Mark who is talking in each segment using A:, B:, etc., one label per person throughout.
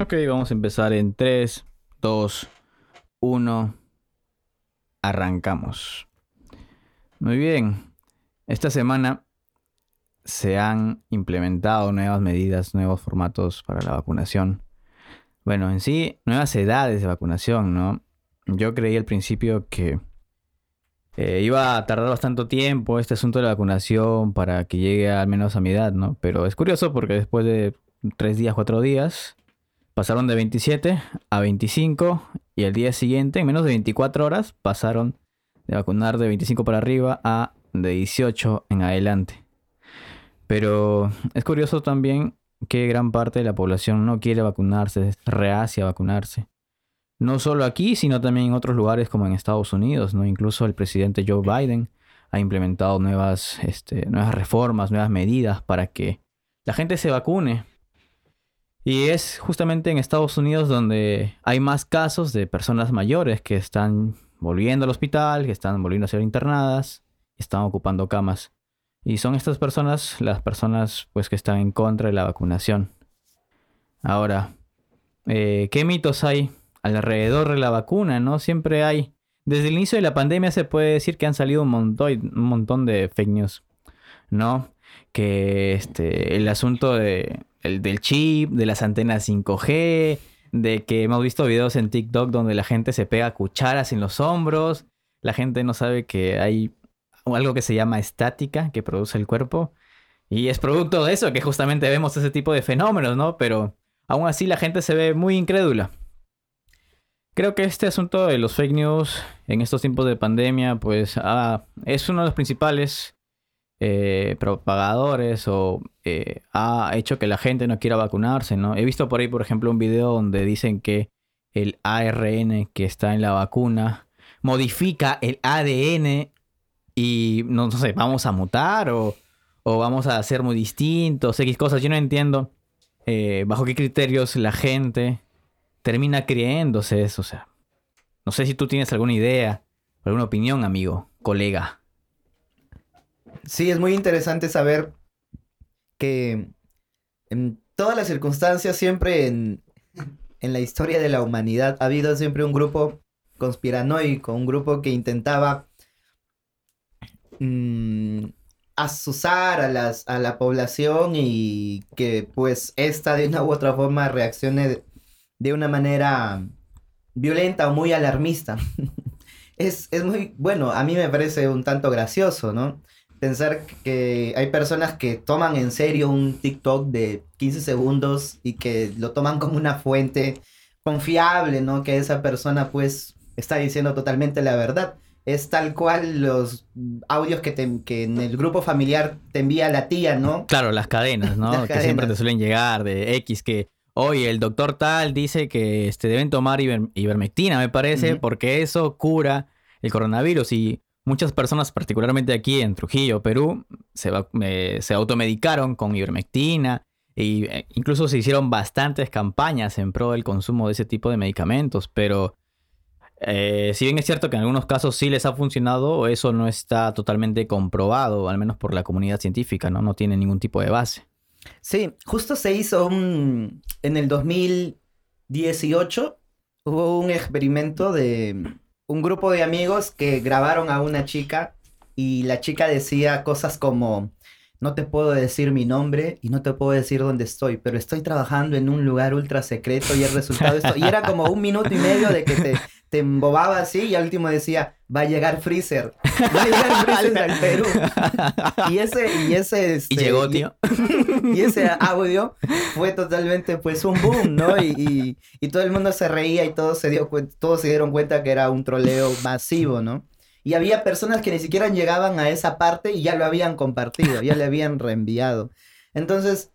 A: Ok, vamos a empezar en 3, 2, 1. Arrancamos. Muy bien. Esta semana se han implementado nuevas medidas, nuevos formatos para la vacunación. Bueno, en sí, nuevas edades de vacunación, ¿no? Yo creí al principio que eh, iba a tardar bastante tiempo este asunto de la vacunación para que llegue al menos a mi edad, ¿no? Pero es curioso porque después de tres días, cuatro días, pasaron de 27 a 25 y el día siguiente, en menos de 24 horas, pasaron de vacunar de 25 para arriba a de 18 en adelante. Pero es curioso también que gran parte de la población no quiere vacunarse, es reacia a vacunarse. No solo aquí, sino también en otros lugares como en Estados Unidos, ¿no? Incluso el presidente Joe Biden ha implementado nuevas, este, nuevas reformas, nuevas medidas para que la gente se vacune. Y es justamente en Estados Unidos donde hay más casos de personas mayores que están volviendo al hospital, que están volviendo a ser internadas, están ocupando camas. Y son estas personas las personas pues que están en contra de la vacunación. Ahora, eh, ¿qué mitos hay alrededor de la vacuna? ¿No? Siempre hay. Desde el inicio de la pandemia se puede decir que han salido un montón, un montón de fake news. ¿No? Que este, el asunto de, el, del chip, de las antenas 5G, de que hemos visto videos en TikTok donde la gente se pega cucharas en los hombros, la gente no sabe que hay algo que se llama estática que produce el cuerpo. Y es producto de eso que justamente vemos ese tipo de fenómenos, ¿no? Pero aún así la gente se ve muy incrédula. Creo que este asunto de los fake news en estos tiempos de pandemia, pues ah, es uno de los principales eh, propagadores o eh, ha hecho que la gente no quiera vacunarse, ¿no? He visto por ahí, por ejemplo, un video donde dicen que el ARN que está en la vacuna modifica el ADN y no, sé, vamos a mutar o, vamos a ser muy distintos, X cosas. Yo no entiendo eh, bajo qué criterios la gente termina creyéndose eso. O sea, no sé si tú tienes alguna idea, alguna opinión, amigo, colega.
B: Sí, es muy interesante saber que en todas las circunstancias, siempre en, en la historia de la humanidad, ha habido siempre un grupo conspiranoico, un grupo que intentaba mmm, asusar a, las, a la población y que pues esta de una u otra forma reaccione de, una manera violenta o muy alarmista. es, es muy, bueno, a mí me parece un tanto gracioso, ¿no? Pensar que hay personas que toman en serio un TikTok de 15 segundos y que lo toman como una fuente confiable, ¿no? Que esa persona pues está diciendo totalmente la verdad es tal cual los audios que, que en el grupo familiar te envía la tía, ¿no?
A: Claro, las cadenas, ¿no? que siempre te suelen llegar de X que, oye, el doctor tal dice que este, deben tomar ivermectina, me parece, porque eso cura el coronavirus y muchas personas, particularmente aquí en Trujillo, Perú, se, automedicaron con ivermectina e incluso se hicieron bastantes campañas en pro del consumo de ese tipo de medicamentos, pero eh, si bien es cierto que en algunos casos sí les ha funcionado, eso no está totalmente comprobado, al menos por la comunidad científica, ¿no? No tiene ningún tipo de base.
B: Sí, justo se hizo un... En el 2018 hubo un experimento de un grupo de amigos que grabaron a una chica y la chica decía cosas como no te puedo decir mi nombre y no te puedo decir dónde estoy, pero estoy trabajando en un lugar ultra secreto y el resultado esto. Y era como un minuto y medio de que te, te embobaba así y al último decía, va a llegar Freezer. Va a llegar Freezer al Perú. y ese, y ese...
A: Este, y llegó, tío.
B: Y, ese audio fue totalmente pues un boom, ¿no? Y, y, todo el mundo se reía y todos se, dio, todos se dieron cuenta que era un troleo masivo, ¿no? Y había personas que ni siquiera llegaban a esa parte y ya lo habían compartido, ya le habían reenviado. Entonces,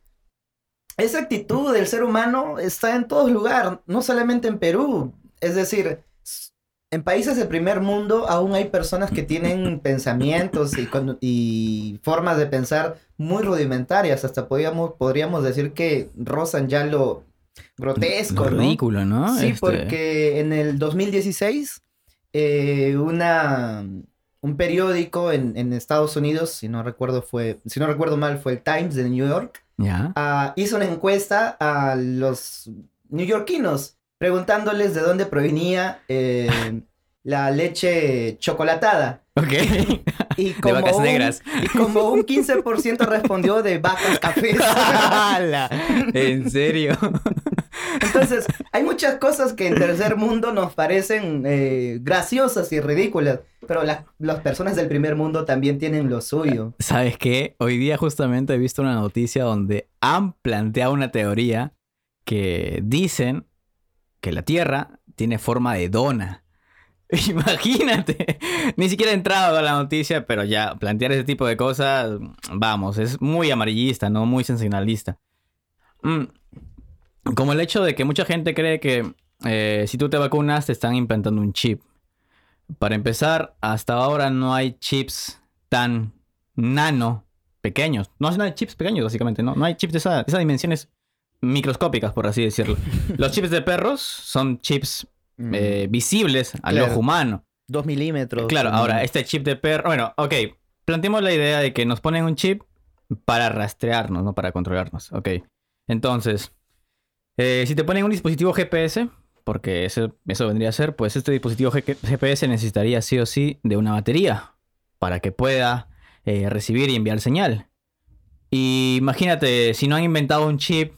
B: esa actitud del ser humano está en todos lugares, no solamente en Perú. Es decir, en países del primer mundo aún hay personas que tienen pensamientos y, formas de pensar muy rudimentarias. Hasta podríamos, podríamos decir que rozan ya lo grotesco.
A: ridículo, ¿no?
B: Sí, este porque en el 2016 eh, una, un periódico en, Estados Unidos, si no recuerdo fue, si no recuerdo mal, fue el Times de New York, ah, hizo una encuesta a los neoyorquinos, preguntándoles de dónde provenía eh, la leche chocolatada.
A: Ok.
B: Y
A: de
B: como,
A: vacas
B: un,
A: negras.
B: y como un 15% respondió de vacas cafés.
A: ¡Hala! ¿En serio?
B: Entonces, hay muchas cosas que en tercer mundo nos parecen eh, graciosas y ridículas, pero las, las personas del primer mundo también tienen lo suyo.
A: ¿Sabes qué? Hoy día justamente he visto una noticia donde han planteado una teoría que dicen que la Tierra tiene forma de dona. Imagínate, ni siquiera he entrado a la noticia, pero ya plantear ese tipo de cosas, vamos, es muy amarillista, no muy sensacionalista. Mm, Como el hecho de que mucha gente cree que eh, si tú te vacunas te están implantando un chip. Para empezar, hasta ahora no hay chips tan nano pequeños. No hay chips pequeños, básicamente, ¿no? No hay chips de esa- esas dimensiones microscópicas, por así decirlo. Los chips de perros son chips eh, visibles al
B: Claro.
A: ojo humano.
B: Dos milímetros.
A: Claro, ahora, este chip de perro. Bueno, ok. Planteemos la idea de que nos ponen un chip para rastrearnos, no para controlarnos. Ok. Entonces, eh, si te ponen un dispositivo GPS, porque eso, eso vendría a ser, pues este dispositivo G- GPS necesitaría sí o sí de una batería para que pueda eh, recibir y enviar señal. Y imagínate, si no han inventado un chip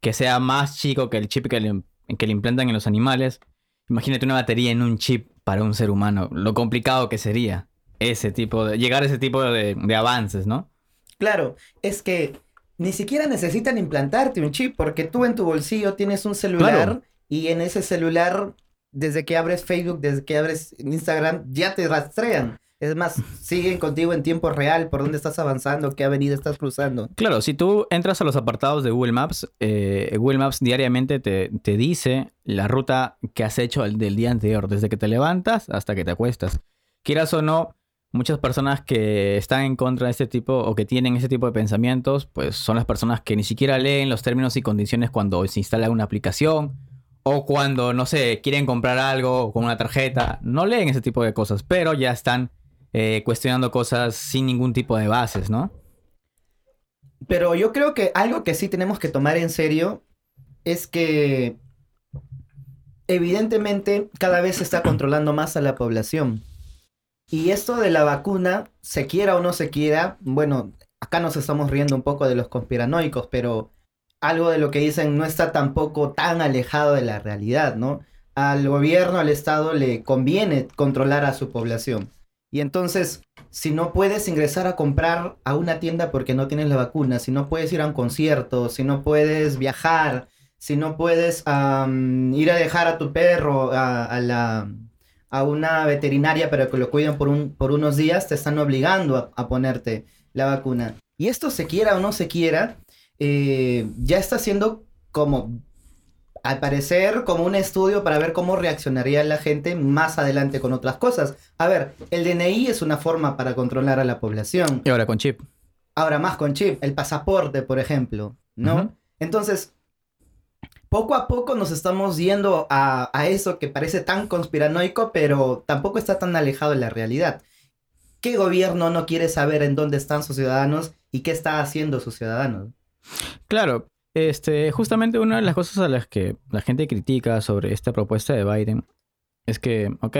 A: que sea más chico que el chip que le, que le implantan en los animales, imagínate una batería en un chip para un ser humano, lo complicado que sería ese tipo de, llegar a ese tipo de, de avances, ¿no?
B: Claro, es que ni siquiera necesitan implantarte un chip porque tú en tu bolsillo tienes un celular
A: Claro.
B: y en ese celular, desde que abres Facebook, desde que abres Instagram, ya te rastrean. Es más, siguen contigo en tiempo real por dónde estás avanzando, qué avenida estás cruzando.
A: Claro, si tú entras a los apartados de Google Maps, eh, Google Maps diariamente te, te dice la ruta que has hecho el del día anterior, desde que te levantas hasta que te acuestas. Quieras o no, muchas personas que están en contra de este tipo o que tienen ese tipo de pensamientos, pues son las personas que ni siquiera leen los términos y condiciones cuando se instala una aplicación o cuando, no sé, quieren comprar algo con una tarjeta. No leen ese tipo de cosas, pero ya están eh, cuestionando cosas sin ningún tipo de bases, ¿no?
B: Pero yo creo que algo que sí tenemos que tomar en serio es que evidentemente cada vez se está controlando más a la población. Y esto de la vacuna, se quiera o no se quiera, bueno, acá nos estamos riendo un poco de los conspiranoicos, pero algo de lo que dicen no está tampoco tan alejado de la realidad, ¿no? Al gobierno, al Estado le conviene controlar a su población. Y entonces, si no puedes ingresar a comprar a una tienda porque no tienes la vacuna, si no puedes ir a un concierto, si no puedes viajar, si no puedes ir a dejar a tu perro a, la, a una veterinaria para que lo cuiden por, un, por unos días, te están obligando a, a ponerte la vacuna. Y esto se quiera o no se quiera, eh, ya está siendo como, al parecer, como un estudio para ver cómo reaccionaría la gente más adelante con otras cosas. A ver, el DNI es una forma para controlar a la población.
A: Y ahora con chip.
B: Ahora más con chip, el pasaporte, por ejemplo, ¿no? Entonces, poco a poco nos estamos yendo a, a eso que parece tan conspiranoico, pero tampoco está tan alejado de la realidad. ¿Qué gobierno no quiere saber en dónde están sus ciudadanos y qué está haciendo sus ciudadanos?
A: Claro, este, justamente una de las cosas a las que la gente critica sobre esta propuesta de Biden es que, ok,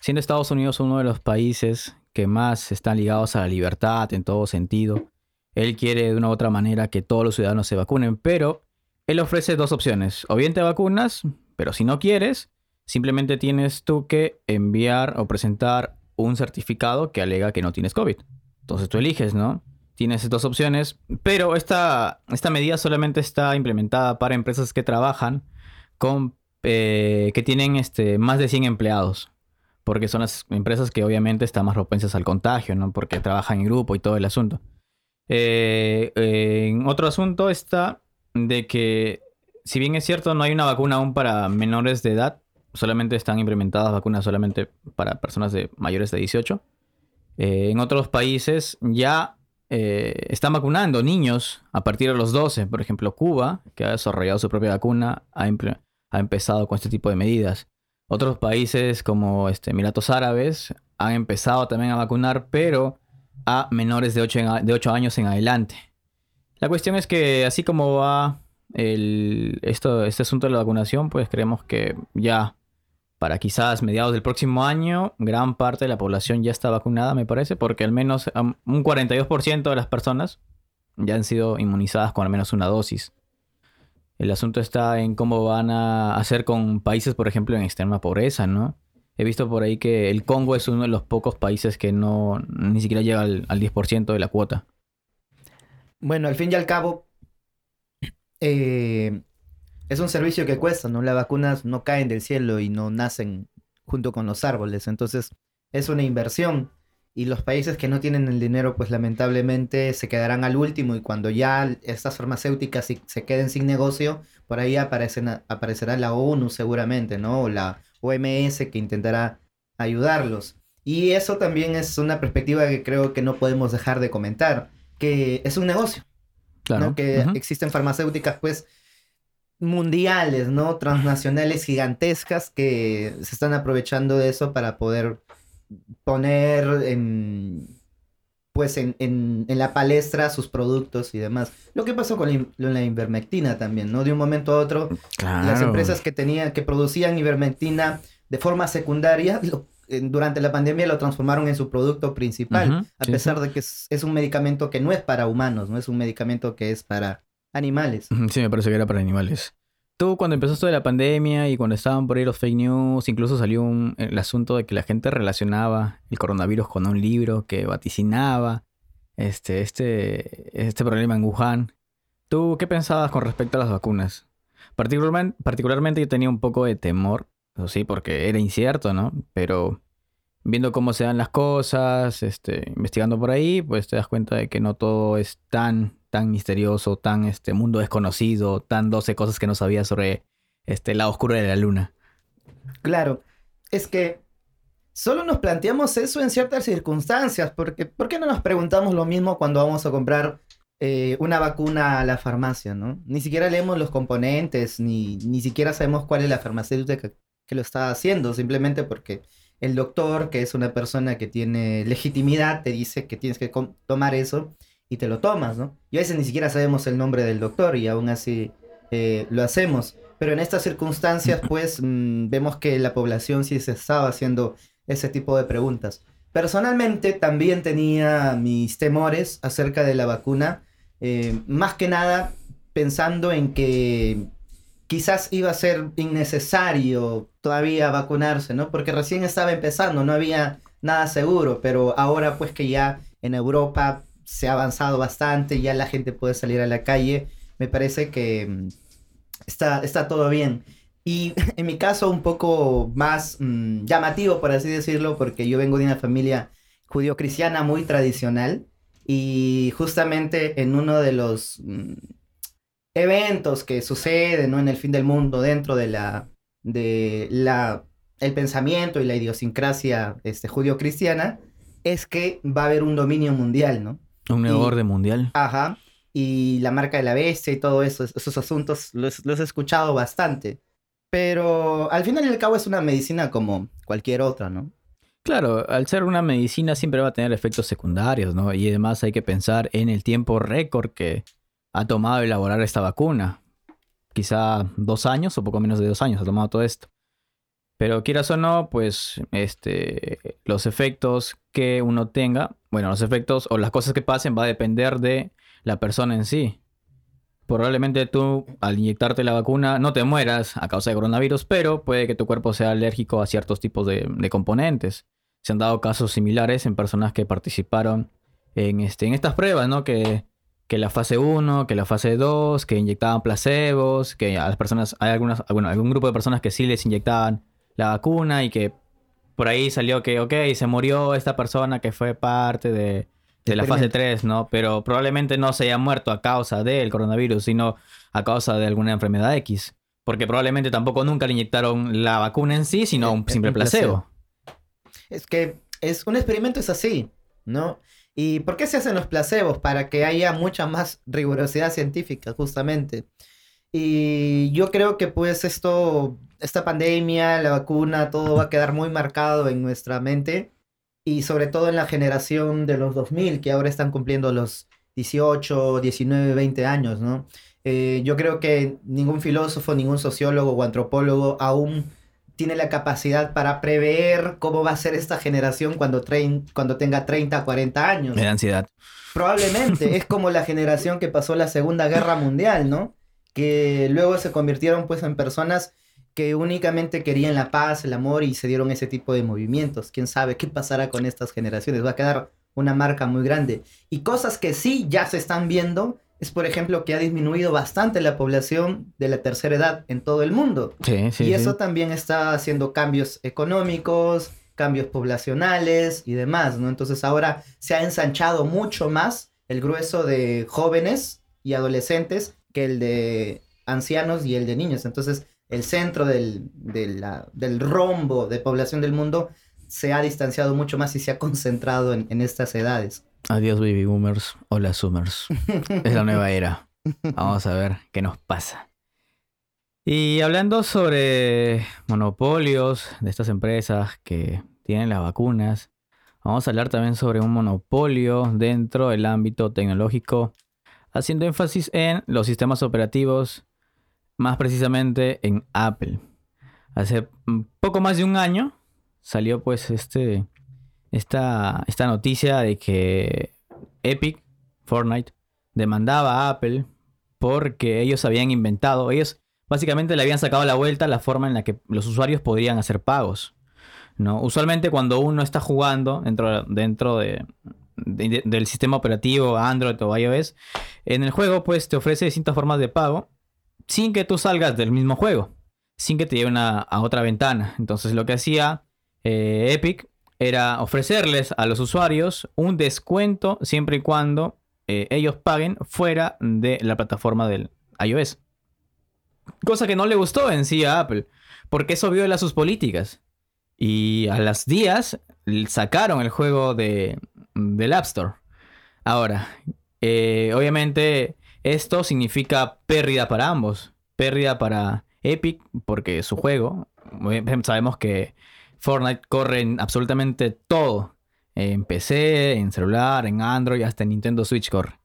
A: siendo Estados Unidos uno de los países que más están ligados a la libertad en todo sentido, él quiere de una u otra manera que todos los ciudadanos se vacunen, pero él ofrece dos opciones. O bien te vacunas, pero si no quieres, simplemente tienes tú que enviar o presentar un certificado que alega que no tienes COVID. Entonces tú eliges, ¿no? Tienes dos opciones, pero esta, esta medida solamente está implementada para empresas que trabajan con eh, que tienen este, más de 100 empleados, porque son las empresas que obviamente están más propensas al contagio, ¿no? Porque trabajan en grupo y todo el asunto. Eh, otro asunto está de que, si bien es cierto, no hay una vacuna aún para menores de edad, solamente están implementadas vacunas solamente para personas de mayores de 18. Eh, en otros países ya eh, están vacunando niños a partir de los 12. Por ejemplo, Cuba, que ha desarrollado su propia vacuna, ha, empezado con este tipo de medidas. Otros países como este, Emiratos Árabes han empezado también a vacunar, pero a menores de 8, de 8 años en adelante. La cuestión es que así como va el, esto, este asunto de la vacunación, pues creemos que ya para quizás mediados del próximo año, gran parte de la población ya está vacunada, me parece, porque al menos un 42% de las personas ya han sido inmunizadas con al menos una dosis. El asunto está en cómo van a hacer con países, por ejemplo, en extrema pobreza, ¿no? He visto por ahí que el Congo es uno de los pocos países que no ni siquiera llega al, al 10% de la cuota.
B: Bueno, al fin y al cabo, eh, es un servicio que cuesta, ¿no? Las vacunas no caen del cielo y no nacen junto con los árboles. Entonces, es una inversión. Y los países que no tienen el dinero, pues lamentablemente se quedarán al último. Y cuando ya estas farmacéuticas se queden sin negocio, por ahí aparecerá la ONU seguramente, ¿no? O la OMS que intentará ayudarlos. Y eso también es una perspectiva que creo que no podemos dejar de comentar, que es un negocio. Claro. Que existen farmacéuticas, pues, mundiales, ¿no? Transnacionales gigantescas que se están aprovechando de eso para poder poner en, pues en, en, la palestra sus productos y demás. Lo que pasó con la, ivermectina también, ¿no? De un momento a otro, las empresas que tenían, que producían ivermectina de forma secundaria, durante la pandemia lo transformaron en su producto principal, a pesar de que es, es, un medicamento que no es para humanos, no es un medicamento que es para animales.
A: Sí, me parece que era para animales. Tú cuando empezó esto de la pandemia y cuando estaban por ahí los fake news, incluso salió el asunto de que la gente relacionaba el coronavirus con un libro que vaticinaba este, este, este problema en Wuhan. ¿Tú qué pensabas con respecto a las vacunas? Particularmente, yo tenía un poco de temor, sí, porque era incierto, ¿no? Pero viendo cómo se dan las cosas, este, investigando por ahí, pues te das cuenta de que no todo es tan tan misterioso, tan este mundo desconocido, tan 12 cosas que no sabía sobre este lado oscuro de la luna.
B: Claro, es que solo nos planteamos eso en ciertas circunstancias, porque ¿por qué no nos preguntamos lo mismo cuando vamos a comprar eh, una vacuna a la farmacia, ¿no? Ni siquiera leemos los componentes, ni, ni siquiera sabemos cuál es la farmacéutica que lo está haciendo, simplemente porque el doctor, que es una persona que tiene legitimidad, te dice que tienes que tomar eso y te lo tomas, ¿no? Y a veces ni siquiera sabemos el nombre del doctor y aún así eh, lo hacemos. Pero en estas circunstancias, pues, mm, vemos que la población sí se estaba haciendo ese tipo de preguntas. Personalmente también tenía mis temores acerca de la vacuna, eh, más que nada pensando en que quizás iba a ser innecesario todavía vacunarse, ¿no? Porque recién estaba empezando, no había nada seguro, pero ahora pues que ya en Europa se ha avanzado bastante, ya la gente puede salir a la calle, me parece que mm, está, está todo bien. Y en mi caso un poco más mm, llamativo, por así decirlo, porque yo vengo de una familia judío-cristiana muy tradicional y justamente en uno de los mm, eventos que suceden ¿no? en el fin del mundo dentro de la, de la, el pensamiento y la idiosincrasia este, judío-cristiana, es que va a haber un dominio mundial, ¿no?
A: Un nuevo orden mundial.
B: Ajá. Y la marca de la bestia y todo eso, esos asuntos los, los he escuchado bastante. Pero al final y al cabo es una medicina como cualquier otra, ¿no?
A: Claro, al ser una medicina siempre va a tener efectos secundarios, ¿no? Y además hay que pensar en el tiempo récord que ha tomado elaborar esta vacuna. Quizá dos años o poco menos de dos años ha tomado todo esto. Pero quieras o no, pues este, los efectos que uno tenga, bueno, los efectos o las cosas que pasen va a depender de la persona en sí. Probablemente tú al inyectarte la vacuna no te mueras a causa de coronavirus, pero puede que tu cuerpo sea alérgico a ciertos tipos de, componentes. Se han dado casos similares en personas que participaron en, este, en estas pruebas, ¿no? Que, que la fase 1, que la fase 2, que inyectaban placebos, que a las personas, hay algunas, bueno, algún grupo de personas que sí les inyectaban la vacuna y que por ahí salió que, ok, se murió esta persona que fue parte de, la fase 3, ¿no? Pero probablemente no se haya muerto a causa del coronavirus, sino a causa de alguna enfermedad X. Porque probablemente tampoco nunca le inyectaron la vacuna en sí, sino un simple placebo.
B: Es que es, un experimento es así, ¿no? ¿Y por qué se hacen los placebos? Para que haya mucha más rigurosidad científica, justamente. Y yo creo que pues esto, esta pandemia, la vacuna, todo va a quedar muy marcado en nuestra mente y sobre todo en la generación de los 2000 que ahora están cumpliendo los 18, 19, 20 años, ¿no? Eh, yo creo que ningún filósofo, ningún sociólogo o antropólogo aún tiene la capacidad para prever cómo va a ser esta generación cuando, cuando tenga 30, 40 años.
A: Me da ansiedad.
B: Probablemente es como la generación que pasó la Segunda Guerra Mundial, ¿no? Que luego se convirtieron pues en personas que únicamente querían la paz, el amor y se dieron ese tipo de movimientos. ¿Quién sabe qué pasará con estas generaciones? Va a quedar una marca muy grande. Y cosas que sí ya se están viendo es, por ejemplo, que ha disminuido bastante la población de la tercera edad en todo el mundo.
A: Sí, sí,
B: y eso también está haciendo cambios económicos, cambios poblacionales y demás, ¿no? Entonces ahora se ha ensanchado mucho más el grueso de jóvenes y adolescentes que el de ancianos y el de niños. Entonces el centro del, del rombo de población del mundo se ha distanciado mucho más y se ha concentrado en, en estas edades.
A: Adiós baby boomers, hola zoomers. es la nueva era. Vamos a ver qué nos pasa. Y hablando sobre monopolios de estas empresas que tienen las vacunas, vamos a hablar también sobre un monopolio dentro del ámbito tecnológico, haciendo énfasis en los sistemas operativos, más precisamente en Apple. Hace poco más de un año salió pues este esta, esta noticia de que Epic, Fortnite, demandaba a Apple porque ellos habían inventado, ellos básicamente le habían sacado la vuelta la forma en la que los usuarios podrían hacer pagos. ¿no? Usualmente cuando uno está jugando dentro, dentro de, del sistema operativo Android o iOS, en el juego pues te ofrece distintas formas de pago sin que tú salgas del mismo juego, sin que te lleven a, otra ventana. Entonces lo que hacía eh, Epic era ofrecerles a los usuarios un descuento siempre y cuando eh, ellos paguen fuera de la plataforma del iOS. Cosa que no le gustó en sí a Apple, porque eso viola sus políticas. Y a las días sacaron el juego de, del App Store. Ahora, eh, obviamente esto significa pérdida para ambos. Pérdida para Epic, porque su juego, sabemos que Fortnite corre en absolutamente todo. En PC, en celular, en Android, hasta en Nintendo Switch corre.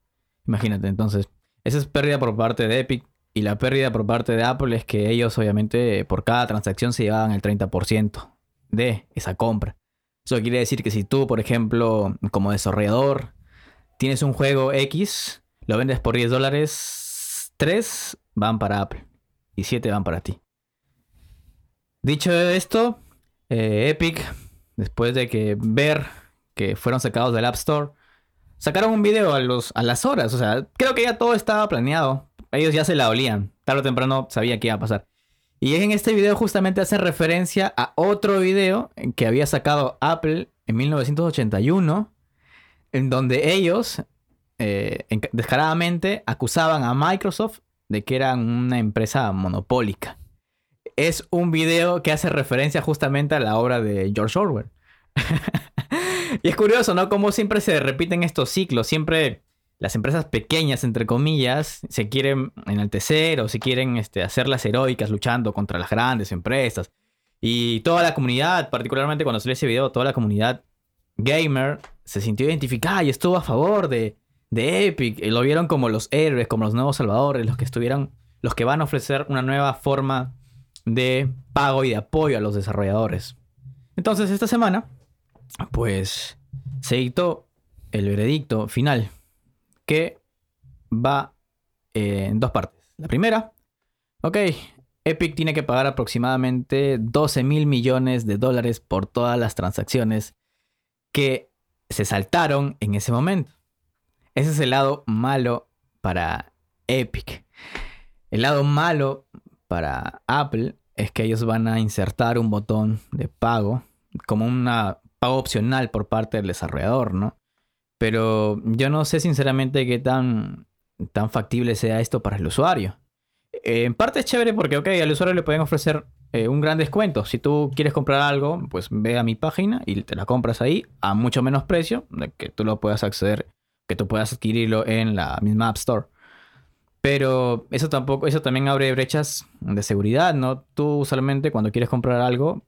A: Imagínate, entonces, esa es pérdida por parte de Epic. Y la pérdida por parte de Apple es que ellos, obviamente, por cada transacción se llevaban el 30% de esa compra. Eso quiere decir que si tú, por ejemplo, como desarrollador, tienes un juego X, lo vendes por 10 dólares, 3 van para Apple y 7 van para ti. Dicho esto, eh, Epic, después de que ver que fueron sacados del App Store, sacaron un video a, las horas. O sea, creo que ya todo estaba planeado. Ellos ya se la olían. Tarde o temprano sabía que iba a pasar. Y en este video justamente hace referencia a otro video que había sacado Apple en 1981, en donde ellos eh, descaradamente acusaban a Microsoft de que eran una empresa monopólica es un video que hace referencia justamente a la obra de George Orwell. y es curioso, ¿no? Como siempre se repiten estos ciclos. Siempre las empresas pequeñas, entre comillas, se quieren enaltecer o se quieren este, hacerlas heroicas luchando contra las grandes empresas. Y toda la comunidad, particularmente cuando salió ese video, toda la comunidad gamer se sintió identificada y estuvo a favor de, de Epic. Y lo vieron como los héroes, como los nuevos salvadores, los que estuvieron, los que van a ofrecer una nueva forma de pago y de apoyo a los desarrolladores. Entonces, esta semana, pues, se dictó el veredicto final, que va eh, en dos partes. La primera, ok, Epic tiene que pagar aproximadamente 12 mil millones de dólares por todas las transacciones que se saltaron en ese momento. Ese es el lado malo para Epic. El lado malo para Apple es que ellos van a insertar un botón de pago como un pago opcional por parte del desarrollador, ¿no? Pero yo no sé sinceramente qué tan, tan factible sea esto para el usuario. Eh, en parte es chévere porque, ok, al usuario le pueden ofrecer eh, un gran descuento. Si tú quieres comprar algo, pues ve a mi página y te la compras ahí a mucho menos precio, de que tú lo puedas acceder, que tú puedas adquirirlo en la misma App Store. Pero eso tampoco, eso también abre brechas de seguridad, ¿no? Tú solamente cuando quieres comprar algo,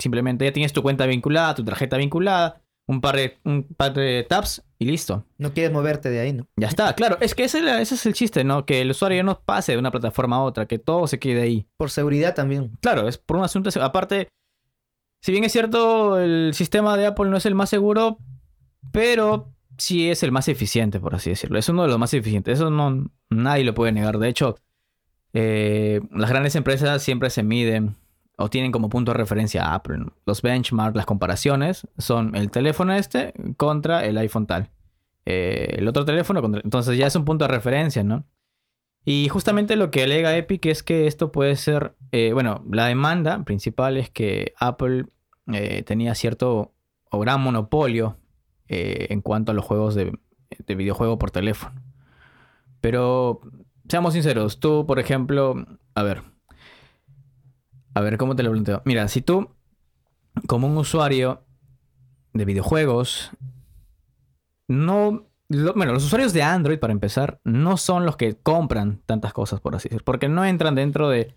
A: simplemente ya tienes tu cuenta vinculada, tu tarjeta vinculada, un par de, un par de taps y listo.
B: No quieres moverte de ahí, ¿no?
A: Ya está, claro. Es que ese, ese es el chiste, ¿no? Que el usuario no pase de una plataforma a otra, que todo se quede ahí.
B: Por seguridad también.
A: Claro, es por un asunto. Aparte, si bien es cierto, el sistema de Apple no es el más seguro, pero sí es el más eficiente, por así decirlo. Es uno de los más eficientes. Eso no nadie lo puede negar. De hecho, eh, las grandes empresas siempre se miden o tienen como punto de referencia a Apple. Los benchmarks, las comparaciones son el teléfono este contra el iPhone tal. Eh, el otro teléfono contra... Entonces ya es un punto de referencia, ¿no? Y justamente lo que alega Epic es que esto puede ser, eh, bueno, la demanda principal es que Apple eh, tenía cierto o gran monopolio eh, en cuanto a los juegos de, de videojuego por teléfono. Pero seamos sinceros, tú, por ejemplo, a ver, a ver cómo te lo planteo. Mira, si tú, como un usuario de videojuegos, no. lo- bueno, los usuarios de Android, para empezar, no son los que compran tantas cosas, por así decirlo. Porque no entran dentro de.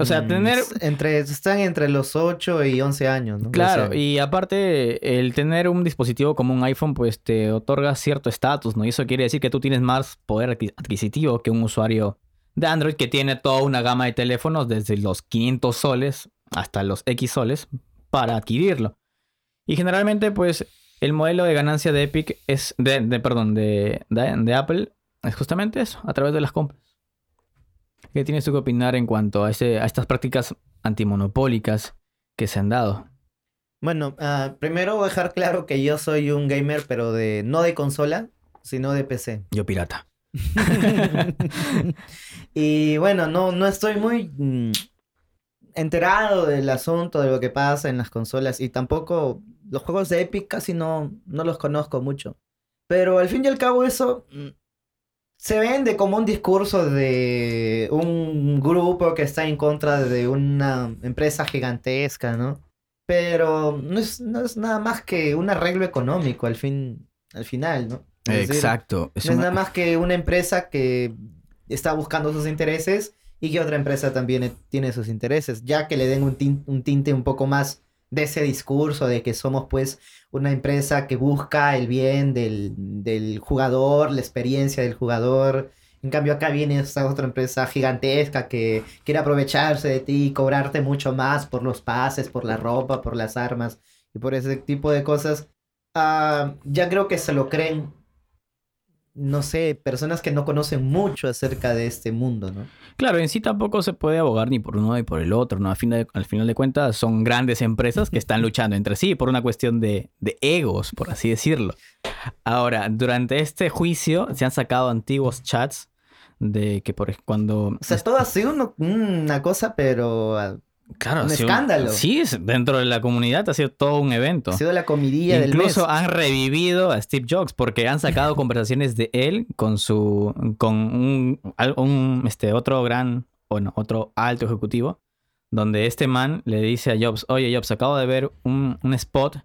A: O sea,
B: Mm,
A: tener.
B: Entre, están entre los 8 y 11 años, ¿no?
A: Claro,
B: 12 años.
A: y aparte, el tener un dispositivo como un iPhone, pues te otorga cierto estatus, ¿no? Y eso quiere decir que tú tienes más poder adqui- adquisitivo que un usuario de Android que tiene toda una gama de teléfonos desde los 500 soles hasta los X soles para adquirirlo. Y generalmente, pues, el modelo de ganancia de Epic es, de, de- perdón, de, de, de Apple es justamente eso, a través de las compras. ¿Qué tienes tú que opinar en cuanto a, ese, a estas prácticas antimonopólicas que se han dado?
B: Bueno, ah, primero voy a dejar claro que yo soy un gamer, pero de no de consola, sino de PC.
A: Yo pirata.
B: y bueno, no, no estoy muy mm, enterado del asunto, de lo que pasa en las consolas. Y tampoco los juegos de Epic casi no, no los conozco mucho. Pero al fin y al cabo eso mm, se vende como un discurso de un grupo que está en contra de una empresa gigantesca, ¿no? Pero no es, no es nada más que un arreglo económico al fin, al final, ¿no? Es
A: Exacto. Es
B: no es nada más que una empresa que está buscando sus intereses y que otra empresa también e- tiene sus intereses, ya que le den un tinte un poco más de ese discurso de que somos pues una empresa que busca el bien del, del jugador, la experiencia del jugador. En cambio acá viene esta otra empresa gigantesca que quiere aprovecharse de ti y cobrarte mucho más por los pases, por la ropa, por las armas y por ese tipo de cosas. Ah, ya creo que se lo creen no sé, personas que no conocen mucho acerca de este mundo, ¿no?
A: Claro, en sí tampoco se puede abogar ni por uno ni por el otro, ¿no? Al final de, al final de cuentas son grandes empresas que están luchando entre sí por una cuestión de, de egos, por así decirlo. Ahora, durante este juicio se han sacado antiguos chats de que por cuando...
B: O sea, todo ha sido una cosa, pero ah,
A: claro,
B: un escándalo.
A: Sí, dentro de la comunidad ha sido todo un evento.
B: ha sido la comidilla del mes.
A: Incluso han revivido a Steve Jobs porque han sacado conversaciones de él con su con un, este otro gran bueno, otro alto ejecutivo donde este man le dice a Jobs, "Oye, Jobs, acabo de ver un, un spot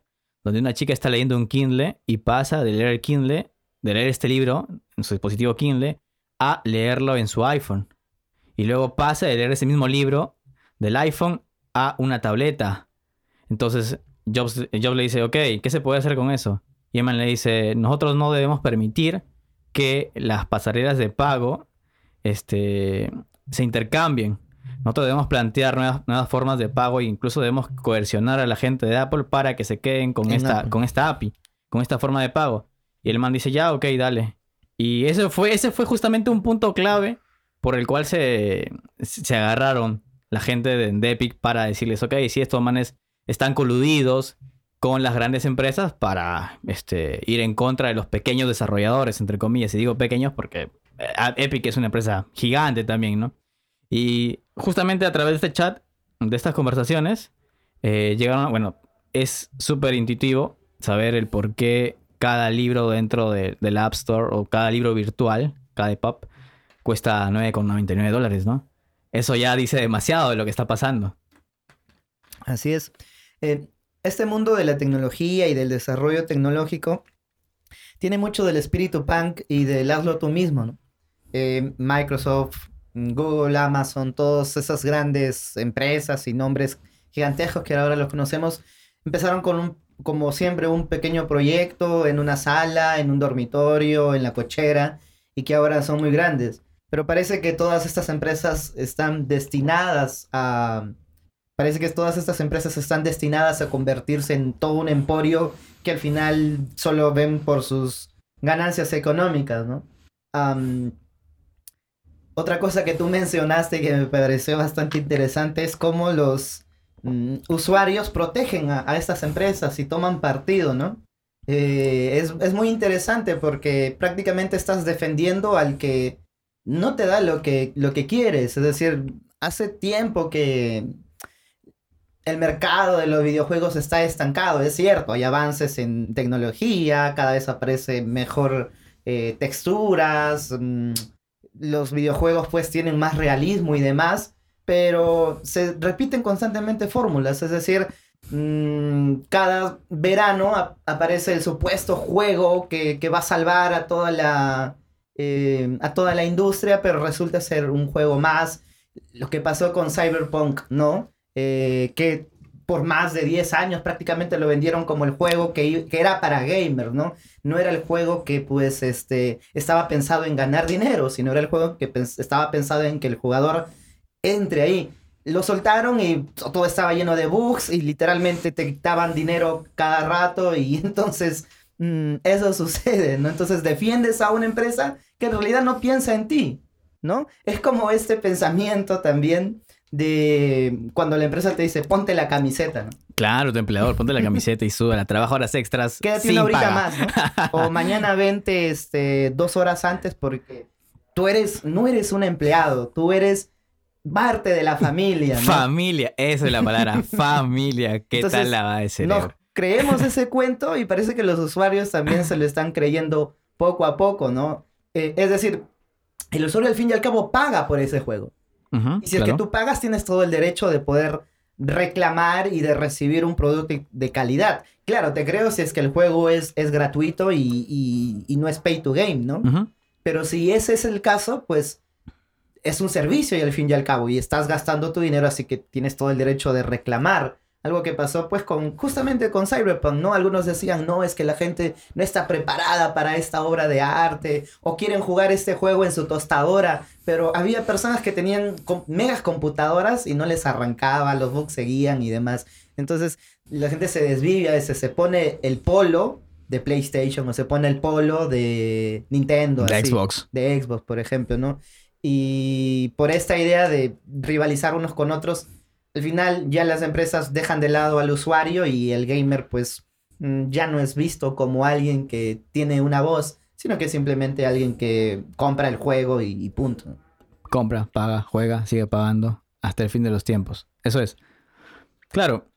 A: donde una chica está leyendo un Kindle y pasa de leer el Kindle, de leer este libro en su dispositivo Kindle a leerlo en su iPhone. Y luego pasa de leer ese mismo libro del iPhone a una tableta. Entonces Jobs, Jobs le dice, ok, ¿qué se puede hacer con eso? Y Eman le dice, nosotros no debemos permitir que las pasarelas de pago este, se intercambien. Nosotros debemos plantear nuevas, nuevas formas de pago e incluso debemos coercionar a la gente de Apple para que se queden con
B: En
A: esta,
B: Apple.
A: con esta API, con esta forma de pago. Y el man dice, ya, ok, dale. Y eso fue, ese fue justamente un punto clave por el cual se, se agarraron la gente de, Epic para decirles, ok, si estos manes están coludidos con las grandes empresas para este, ir en contra de los pequeños desarrolladores, entre comillas. Y digo pequeños porque eh, Epic es una empresa gigante también, ¿no? Y justamente a través de este chat, de estas conversaciones, eh, llegaron, bueno, es súper intuitivo saber el por qué cada libro dentro de- del App Store o cada libro virtual, cada EPUB, cuesta 9,99 dólares, ¿no? Eso ya dice demasiado de lo que está pasando.
B: Así es. Este mundo de la tecnología y del desarrollo tecnológico tiene mucho del espíritu punk y del hazlo tú mismo, ¿no? Eh, Microsoft, Google, Amazon, todas esas grandes empresas y nombres gigantescos que ahora los conocemos, empezaron con un, como siempre, un pequeño proyecto en una sala, en un dormitorio, en la cochera, y que ahora son muy grandes. Pero parece que todas estas empresas están destinadas a... Parece que todas estas empresas están destinadas a convertirse en todo un emporio que al final solo ven por sus ganancias económicas, ¿no? otra cosa que tú mencionaste que me pareció bastante interesante es cómo los mm, usuarios protegen a, estas empresas y toman partido, ¿no? Eh, es, es, muy interesante porque prácticamente estás defendiendo al que no te da lo que, lo que quieres. Es decir, hace tiempo que el mercado de los videojuegos está estancado, es cierto, hay avances en tecnología, cada vez aparece mejor eh, texturas, mm, los videojuegos pues tienen más realismo y demás, pero se repiten constantemente fórmulas, es decir, mm, cada verano aparece el supuesto juego que, va a salvar a toda la... Eh, a toda la industria, pero resulta ser un juego más. Lo que pasó con Cyberpunk, ¿no? Eh, que por más de 10 años prácticamente lo vendieron como el juego que, que, era para gamers, ¿no? No era el juego que pues este, estaba pensado en ganar dinero, sino era el juego que estaba pensado en que el jugador entre ahí. Lo soltaron y todo estaba lleno de bugs y literalmente te quitaban dinero cada rato y entonces mm, eso sucede, ¿no? Entonces defiendes a una empresa que en realidad no piensa en ti, ¿no? Es como este pensamiento también de cuando la empresa te dice ponte la camiseta, ¿no?
A: Claro, tu empleador, ponte la camiseta y la trabaja horas extras.
B: Quédate una horita más, ¿no? O mañana vente este, dos horas antes porque tú eres, no eres un empleado, tú eres parte de la familia. ¿no?
A: Familia, esa es la palabra, familia. ¿Qué tal la va ese
B: Nos creemos ese cuento y parece que los usuarios también se lo están creyendo poco a poco, ¿no? Eh, es decir, el usuario al fin y al cabo paga por ese juego y si es que tú pagas, tienes todo el derecho de poder reclamar y de recibir un producto de calidad. Claro, te creo si es que el juego es, es gratuito y, no es pay to game, ¿no? Pero si ese es el caso, pues es un servicio y al fin y al cabo, y estás gastando tu dinero, así que tienes todo el derecho de reclamar algo que pasó pues con justamente con Cyberpunk, ¿no? Algunos decían, no, es que la gente no está preparada para esta obra de arte o quieren jugar este juego en su tostadora, pero había personas que tenían megas computadoras y no les arrancaba, los bugs seguían y demás. Entonces la gente se desvive, a veces se pone el polo de PlayStation o se pone el polo de Nintendo.
A: De Xbox.
B: De Xbox, por ejemplo, ¿no? Y por esta idea de rivalizar unos con otros, al final ya las empresas dejan de lado al usuario y el gamer pues mm, ya no es visto como alguien que tiene una voz, sino que simplemente alguien que compra el juego y, punto.
A: Compra, paga, juega, sigue pagando hasta el fin de los tiempos. Eso es. Claro,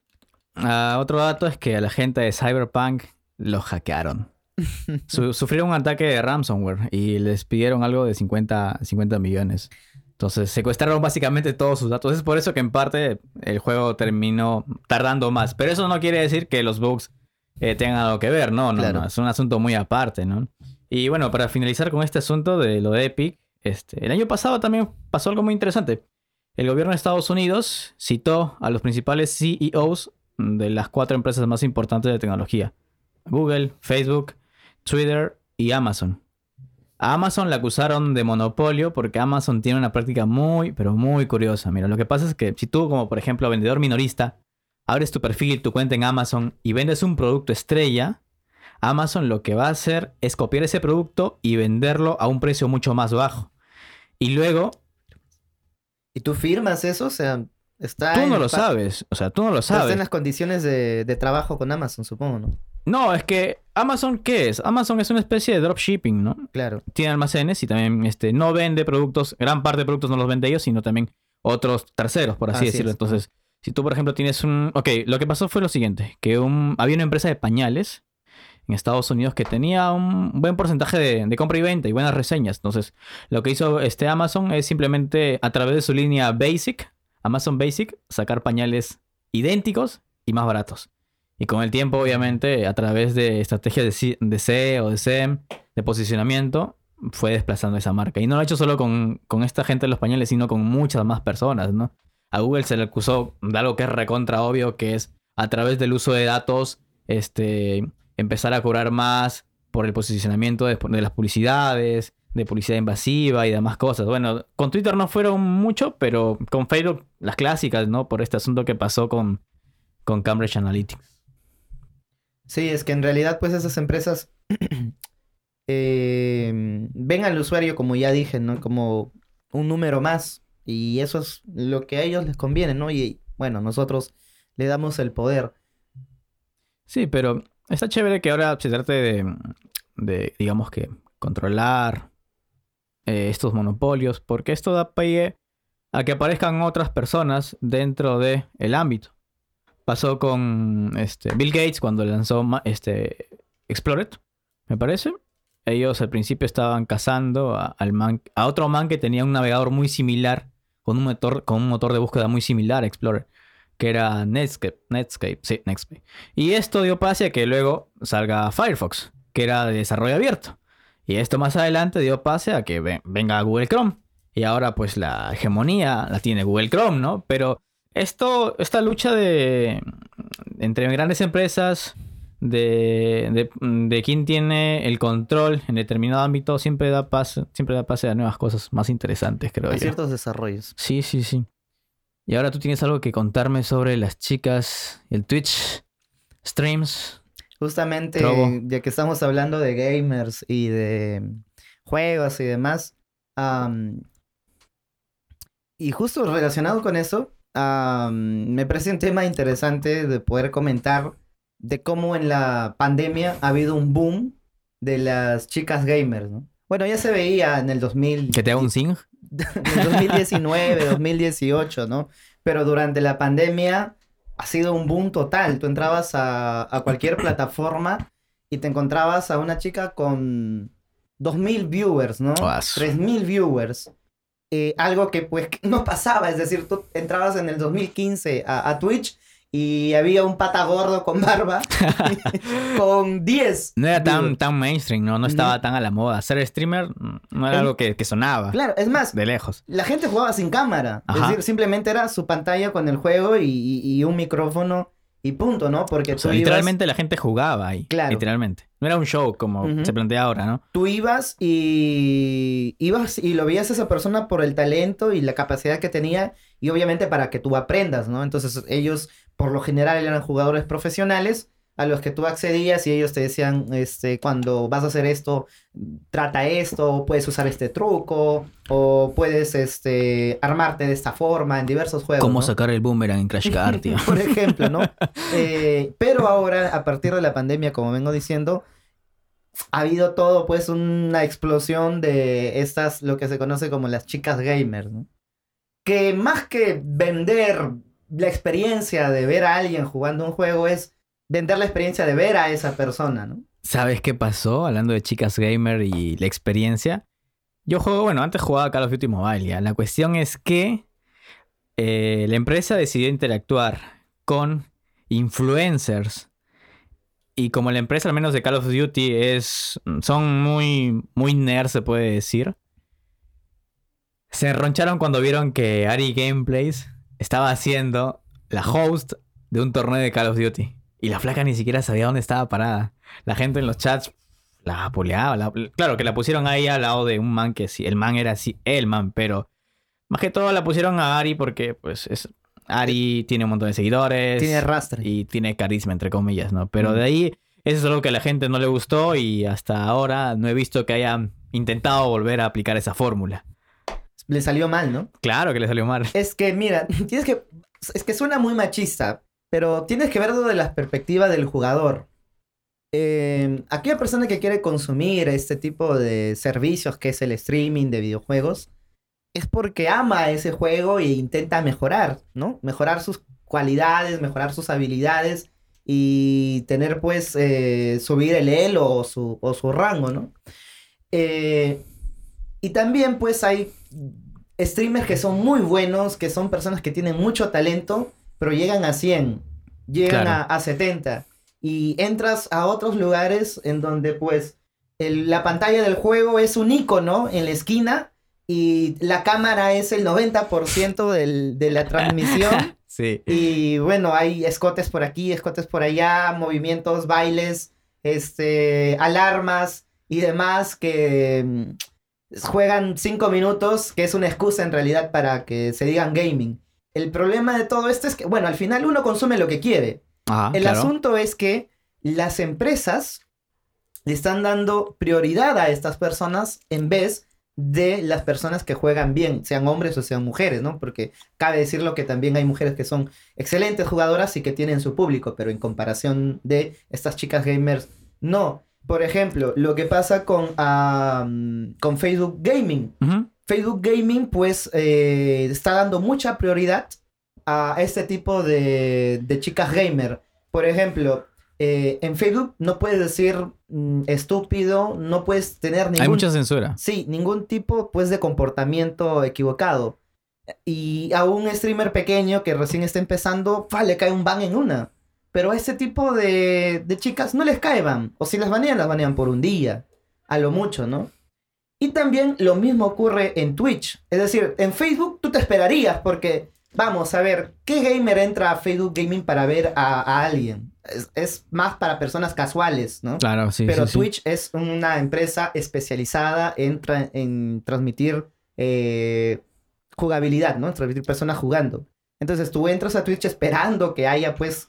A: ah, otro dato es que a la gente de Cyberpunk lo hackearon. sufrieron un ataque de ransomware y les pidieron algo de 50, 50 millones. Entonces secuestraron básicamente todos sus datos. Es por eso que en parte el juego terminó tardando más. Pero eso no quiere decir que los bugs eh, tengan algo que ver, ¿no? No, no, es un asunto muy aparte, ¿no? Y bueno, para finalizar con este asunto de lo de Epic, este, el año pasado también pasó algo muy interesante. El gobierno de Estados Unidos citó a los principales CEOs de las cuatro empresas más importantes de tecnología. Google, Facebook, Twitter y Amazon. A Amazon le acusaron de monopolio porque Amazon tiene una práctica muy, pero muy curiosa. Mira, lo que pasa es que si tú, como por ejemplo vendedor minorista, abres tu perfil, tu cuenta en Amazon y vendes un producto estrella, Amazon lo que va a hacer es copiar ese producto y venderlo a un precio mucho más bajo. Y luego...
B: ¿Y tú firmas eso? O sea, está...
A: Tú no lo sabes. O sea, tú no lo sabes. Está
B: en las condiciones de, de trabajo con Amazon, supongo, ¿no?
A: No, es que Amazon, ¿qué es? Amazon es una especie de dropshipping, ¿no?
B: Claro.
A: Tiene almacenes y también este, no vende productos, gran parte de productos no los vende ellos, sino también otros terceros, por así, decirlo. Entonces, si tú, por ejemplo, tienes un... Ok, lo que pasó fue lo siguiente, que un... había una empresa de pañales en Estados Unidos que tenía un buen porcentaje de, compra y venta y buenas reseñas. Entonces, lo que hizo este Amazon es simplemente a través de su línea Basic, Amazon Basic, sacar pañales idénticos y más baratos. Y con el tiempo, obviamente, a través de estrategias de, SEO, de SEM, de posicionamiento, fue desplazando esa marca. Y no lo ha hecho solo con, esta gente de los pañales, sino con muchas más personas, ¿no? A Google se le acusó de algo que es recontra obvio, que es a través del uso de datos este, empezar a cobrar más por el posicionamiento de, de las publicidades, de publicidad invasiva y demás cosas. Bueno, con Twitter no fueron mucho, pero con Facebook las clásicas, ¿no? Por este asunto que pasó con, con Cambridge Analytics.
B: Sí, es que en realidad pues esas empresas eh, ven al usuario como ya dije, ¿no? Como un número más y eso es lo que a ellos les conviene, ¿no? Y bueno, nosotros le damos el poder.
A: Sí, pero está chévere que ahora se trate de, de digamos que, controlar eh, estos monopolios, porque esto da pie a que aparezcan otras personas dentro del el ámbito. Pasó con este, Bill Gates cuando lanzó este, Explorer, me parece. Ellos al principio estaban cazando a otro man que tenía un navegador muy similar, con un motor, con un motor de búsqueda muy similar a Explorer, que era Netscape, Netscape, sí, Netscape. Y esto dio pase a que luego salga Firefox, que era de desarrollo abierto. Y esto más adelante dio pase a que venga Google Chrome. Y ahora pues la hegemonía la tiene Google Chrome, ¿no? Pero esto, esta lucha de entre grandes empresas, de, de, quién tiene el control en determinado ámbito, siempre da pase, siempre da pase a nuevas cosas más interesantes, creo
B: a
A: yo.
B: ciertos desarrollos.
A: Sí, sí, sí. Y ahora tú tienes algo que contarme sobre las chicas, el Twitch, streams.
B: Justamente, ya que estamos hablando de gamers y de juegos y demás, y justo relacionado con eso, me parece un tema interesante de poder comentar de cómo en la pandemia ha habido un boom de las chicas gamers, ¿no? Bueno, ya se veía en el 2000...
A: ¿Que te haga un sing?
B: en el 2019, 2018, ¿no? Pero durante la pandemia ha sido un boom total. Tú entrabas a, cualquier plataforma y te encontrabas a una chica con 2.000 viewers, ¿no? 3.000 viewers. Eh, algo que pues no pasaba, es decir, tú entrabas en el 2015 a, a Twitch y había un pata gordo con barba con 10.
A: No era tan, tan mainstream, ¿no? No estaba tan a la moda. Ser streamer no era algo que, sonaba.
B: Claro, es más.
A: De lejos.
B: La gente jugaba sin cámara. Es decir, simplemente era su pantalla con el juego y, un micrófono y punto, ¿no? Porque
A: Literalmente la gente jugaba ahí. Claro. Literalmente. No era un show como se plantea ahora, ¿no?
B: Tú ibas y ibas y lo veías a esa persona por el talento y la capacidad que tenía y obviamente para que tú aprendas, ¿no? Entonces ellos por lo general eran jugadores profesionales a los que tú accedías y ellos te decían, este, cuando vas a hacer esto, trata esto, puedes usar este truco, o puedes, este, armarte de esta forma en diversos juegos.
A: Cómo sacar el boomerang en Crash Card, tío.
B: Por ejemplo, ¿no? Eh, pero ahora, a partir de la pandemia, como vengo diciendo, ha habido todo, pues, una explosión de estas, lo que se conoce como las chicas gamers, ¿no? Que más que vender la experiencia de ver a alguien jugando un juego es vender la experiencia de ver a esa persona, ¿no?
A: ¿Sabes qué pasó? Hablando de chicas gamer y la experiencia. Yo juego, bueno, antes jugaba Call of Duty Mobile, ¿ya? La cuestión es que eh, la empresa decidió interactuar con influencers. Y como la empresa, al menos de Call of Duty, es. son muy. muy nerds, se puede decir. Se roncharon cuando vieron que Ari Gameplays estaba haciendo la host de un torneo de Call of Duty. Y la flaca ni siquiera sabía dónde estaba parada. La gente en los chats la apoleaba. Claro que la pusieron ahí al lado de un man que sí, el man era así, el man, pero más que todo la pusieron a Ari porque pues es Ari tiene un montón de seguidores.
B: Tiene rastre.
A: Y tiene carisma, entre comillas, ¿no? Pero de ahí, eso es algo que a la gente no le gustó y hasta ahora no he visto que hayan intentado volver a aplicar esa fórmula
B: le salió mal, ¿no?
A: Claro que le salió mal.
B: Es que, mira, tienes que. Es que suena muy machista, pero tienes que verlo de la perspectiva del jugador. Eh, aquella persona que quiere consumir este tipo de servicios que es el streaming de videojuegos es porque ama ese juego e intenta mejorar, ¿no? Mejorar sus cualidades, mejorar sus habilidades y tener pues eh, subir el elo o su, o su rango, ¿no? Eh, y también pues hay streamers que son muy buenos, que son personas que tienen mucho talento, pero llegan a 100, llegan a, 70. Y entras a otros lugares en donde pues la pantalla del juego es un icono en la esquina y la cámara es el 90% del, de la transmisión.
A: Sí.
B: Y bueno, hay escotes por aquí, escotes por allá, movimientos, bailes, este, alarmas y demás que mm, juegan cinco minutos, que es una excusa en realidad para que se digan gaming. El problema de todo esto es que, bueno, al final uno consume lo que quiere.
A: Ajá,
B: El
A: claro.
B: asunto es que las empresas le están dando prioridad a estas personas en vez de las personas que juegan bien, sean hombres o sean mujeres, ¿no? Porque cabe decirlo que también hay mujeres que son excelentes jugadoras y que tienen su público, pero en comparación de estas chicas gamers, no. Por ejemplo, lo que pasa con, ah, con Facebook Gaming. Facebook Gaming pues eh, está dando mucha prioridad a este tipo de, de chicas gamer. Por ejemplo, eh, en Facebook no puedes decir mm, estúpido, no puedes tener ningún...
A: Hay mucha censura.
B: Sí, ningún tipo pues de comportamiento equivocado. Y a un streamer pequeño que recién está empezando, fa, le cae un ban en una. Pero a este tipo de, de chicas no les cae ban. O si las banean, las banean por un día. A lo mucho, ¿no? Y también lo mismo ocurre en Twitch. Es decir, en Facebook tú te esperarías porque, vamos a ver, ¿qué gamer entra a Facebook Gaming para ver a, a alguien? Es, es más para personas casuales, ¿no?
A: Claro, sí.
B: Pero
A: sí, sí.
B: Twitch es una empresa especializada en, tra- en transmitir eh, jugabilidad, ¿no? Transmitir personas jugando. Entonces tú entras a Twitch esperando que haya, pues,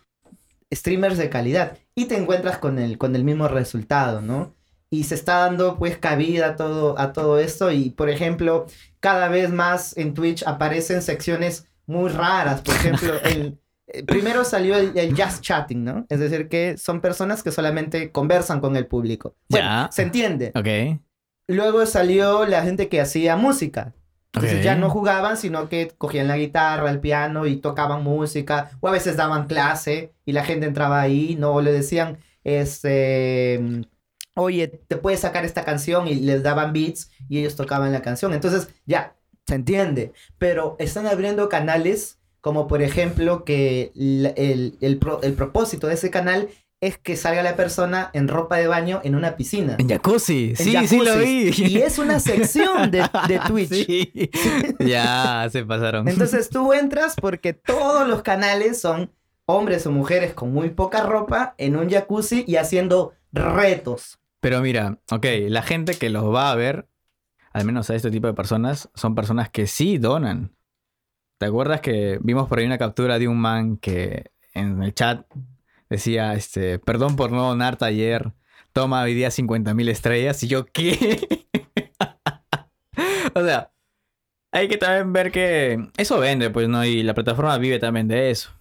B: streamers de calidad y te encuentras con el, con el mismo resultado, ¿no? Y se está dando, pues, cabida a todo, a todo esto y, por ejemplo, cada vez más en Twitch aparecen secciones muy raras. Por ejemplo, el... eh, Primero salió el, el just chatting, ¿no? Es decir, que son personas que solamente conversan con el público. Bueno, se entiende.
A: Ok.
B: Luego salió la gente que hacía música. Entonces
A: Ok.
B: ya no jugaban, sino que cogían la guitarra, el piano y tocaban música. O a veces daban clase y la gente entraba ahí, ¿no? O le decían, este, oye, te puedes sacar esta canción y les daban beats y ellos tocaban la canción. Entonces ya, se entiende. Pero están abriendo canales como por ejemplo que el, el pro- el propósito de ese canal es que salga la persona en ropa de baño en una piscina.
A: En jacuzzi.
B: En
A: Sí, sí lo vi.
B: Y es una sección de, de Twitch.
A: Sí. ya, se pasaron.
B: Entonces tú entras porque todos los canales son hombres o mujeres con muy poca ropa en un jacuzzi y haciendo retos.
A: Pero mira, ok, la gente que los va a ver, al menos a este tipo de personas, son personas que sí donan. ¿Te acuerdas que vimos por ahí una captura de un man que en el chat decía, este, perdón por no donarte ayer, toma hoy día 50.000 estrellas? Y yo, ¿qué? o sea, hay que también ver que eso vende, pues, ¿no? Y la plataforma vive también de eso.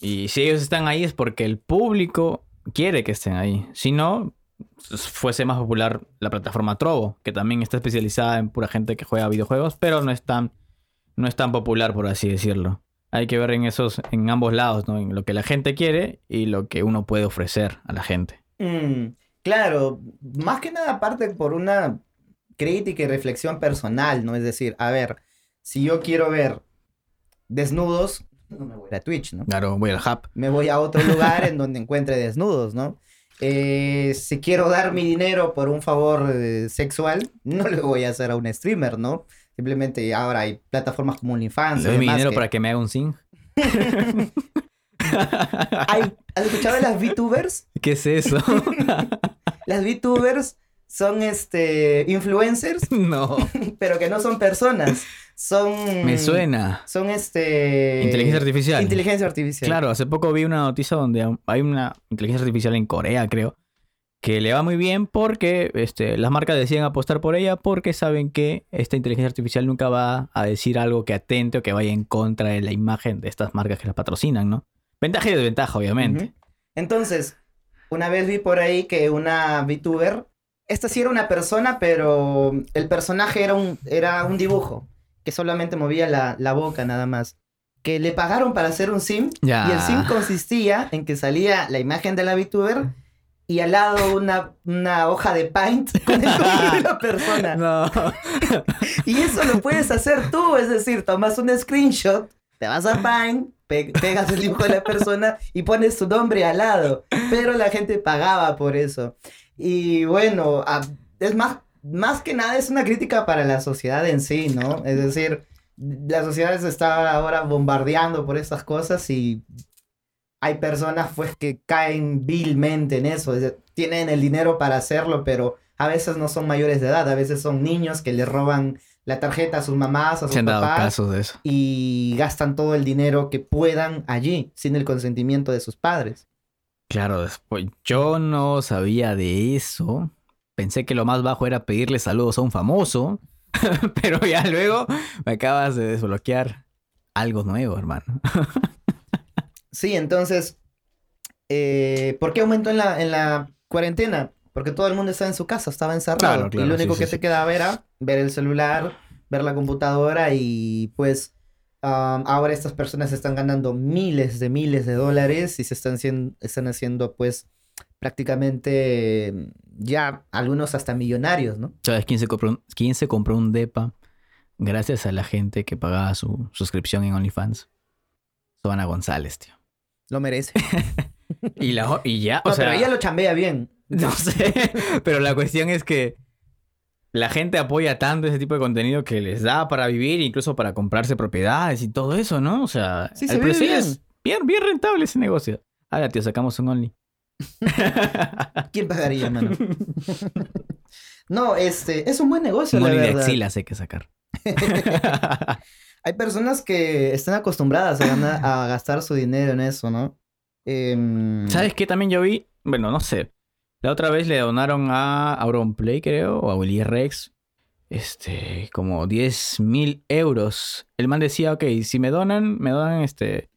A: Y si ellos están ahí es porque el público quiere que estén ahí. Si no, fuese más popular la plataforma Trovo, que también está especializada en pura gente que juega videojuegos, pero no es tan, no es tan popular, por así decirlo. Hay que ver en esos, en ambos lados, ¿no? En lo que la gente quiere y lo que uno puede ofrecer a la gente.
B: Mm, claro, más que nada aparte por una crítica y reflexión personal, ¿no? Es decir, a ver, si yo quiero ver desnudos, no me voy a Twitch, ¿no?
A: Claro, voy al hub.
B: me voy a otro lugar en donde encuentre desnudos, ¿no? Eh, si quiero dar mi dinero por un favor eh, sexual, no le voy a hacer a un streamer, ¿no? Simplemente ahora hay plataformas como OnlyFans.
A: Le doy mi dinero
B: que-
A: para que me haga un sing.
B: ¿Has escuchado de las VTubers?
A: ¿Qué es eso?
B: Las VTubers son este influencers,
A: no.
B: pero que no son personas. Son.
A: Me suena.
B: Son este.
A: Inteligencia artificial.
B: Inteligencia artificial.
A: Claro, hace poco vi una noticia donde hay una inteligencia artificial en Corea, creo, que le va muy bien porque este, las marcas deciden apostar por ella porque saben que esta inteligencia artificial nunca va a decir algo que atente o que vaya en contra de la imagen de estas marcas que las patrocinan, ¿no? Ventaja y desventaja, obviamente.
B: Entonces, una vez vi por ahí que una VTuber, esta sí era una persona, pero el personaje era un, era un dibujo, que solamente movía la, la boca nada más. Que le pagaron para hacer un sim, y el sim consistía en que salía la imagen de la VTuber y al lado una, una hoja de paint con el nombre de la persona.
A: No.
B: Y eso lo puedes hacer tú, es decir, tomas un screenshot, te vas a Paint, pe- pegas el dibujo de la persona y pones tu nombre al lado. Pero la gente pagaba por eso. Y bueno, a- es más, más que nada es una crítica para la sociedad en sí, ¿no? Es decir, la sociedad se está ahora bombardeando por estas cosas y hay personas pues que caen vilmente en eso. Tienen el dinero para hacerlo, pero a veces no son mayores de edad, a veces son niños que le roban la tarjeta a sus mamás, a sus
A: Se han dado
B: papás
A: casos de eso.
B: y gastan todo el dinero que puedan allí sin el consentimiento de sus padres.
A: Claro, después yo no sabía de eso. Pensé que lo más bajo era pedirle saludos a un famoso. Pero ya luego me acabas de desbloquear algo nuevo, hermano.
B: Sí, entonces, eh, ¿por qué aumentó en la, en la cuarentena? Porque todo el mundo estaba en su casa, estaba encerrado.
A: Claro, claro,
B: y lo único
A: sí,
B: que
A: sí,
B: te
A: sí.
B: quedaba era ver el celular, ver la computadora y pues um, ahora estas personas están ganando miles de miles de dólares y se están, haciendo, están haciendo pues prácticamente ya algunos hasta millonarios, ¿no?
A: ¿Sabes quién se compró un, quién se compró un DEPA gracias a la gente que pagaba su suscripción en OnlyFans? Soana González, tío.
B: Lo merece.
A: Y, la, y ya, o
B: No,
A: sea...
B: pero ella lo chambea bien.
A: No sé, pero la cuestión es que la gente apoya tanto ese tipo de contenido que les da para vivir, incluso para comprarse propiedades y todo eso, ¿no? O sea,
B: Sí,
A: el
B: se vive bien.
A: es bien, bien rentable ese negocio. Ahora, tío, sacamos un Only.
B: ¿Quién pagaría, mano? no, este, es un buen negocio,
A: un
B: la
A: Only de
B: verdad.
A: axilas hay que sacar.
B: Hay personas que están acostumbradas a, ganar- a gastar su dinero en eso, ¿no? Em,
A: ¿Sabes qué también yo vi? Bueno, no sé. La otra vez le donaron a Auronplay, creo, o a Willy Rex, este, como 10 mil euros. El man decía, ok, si me donan, me donan este,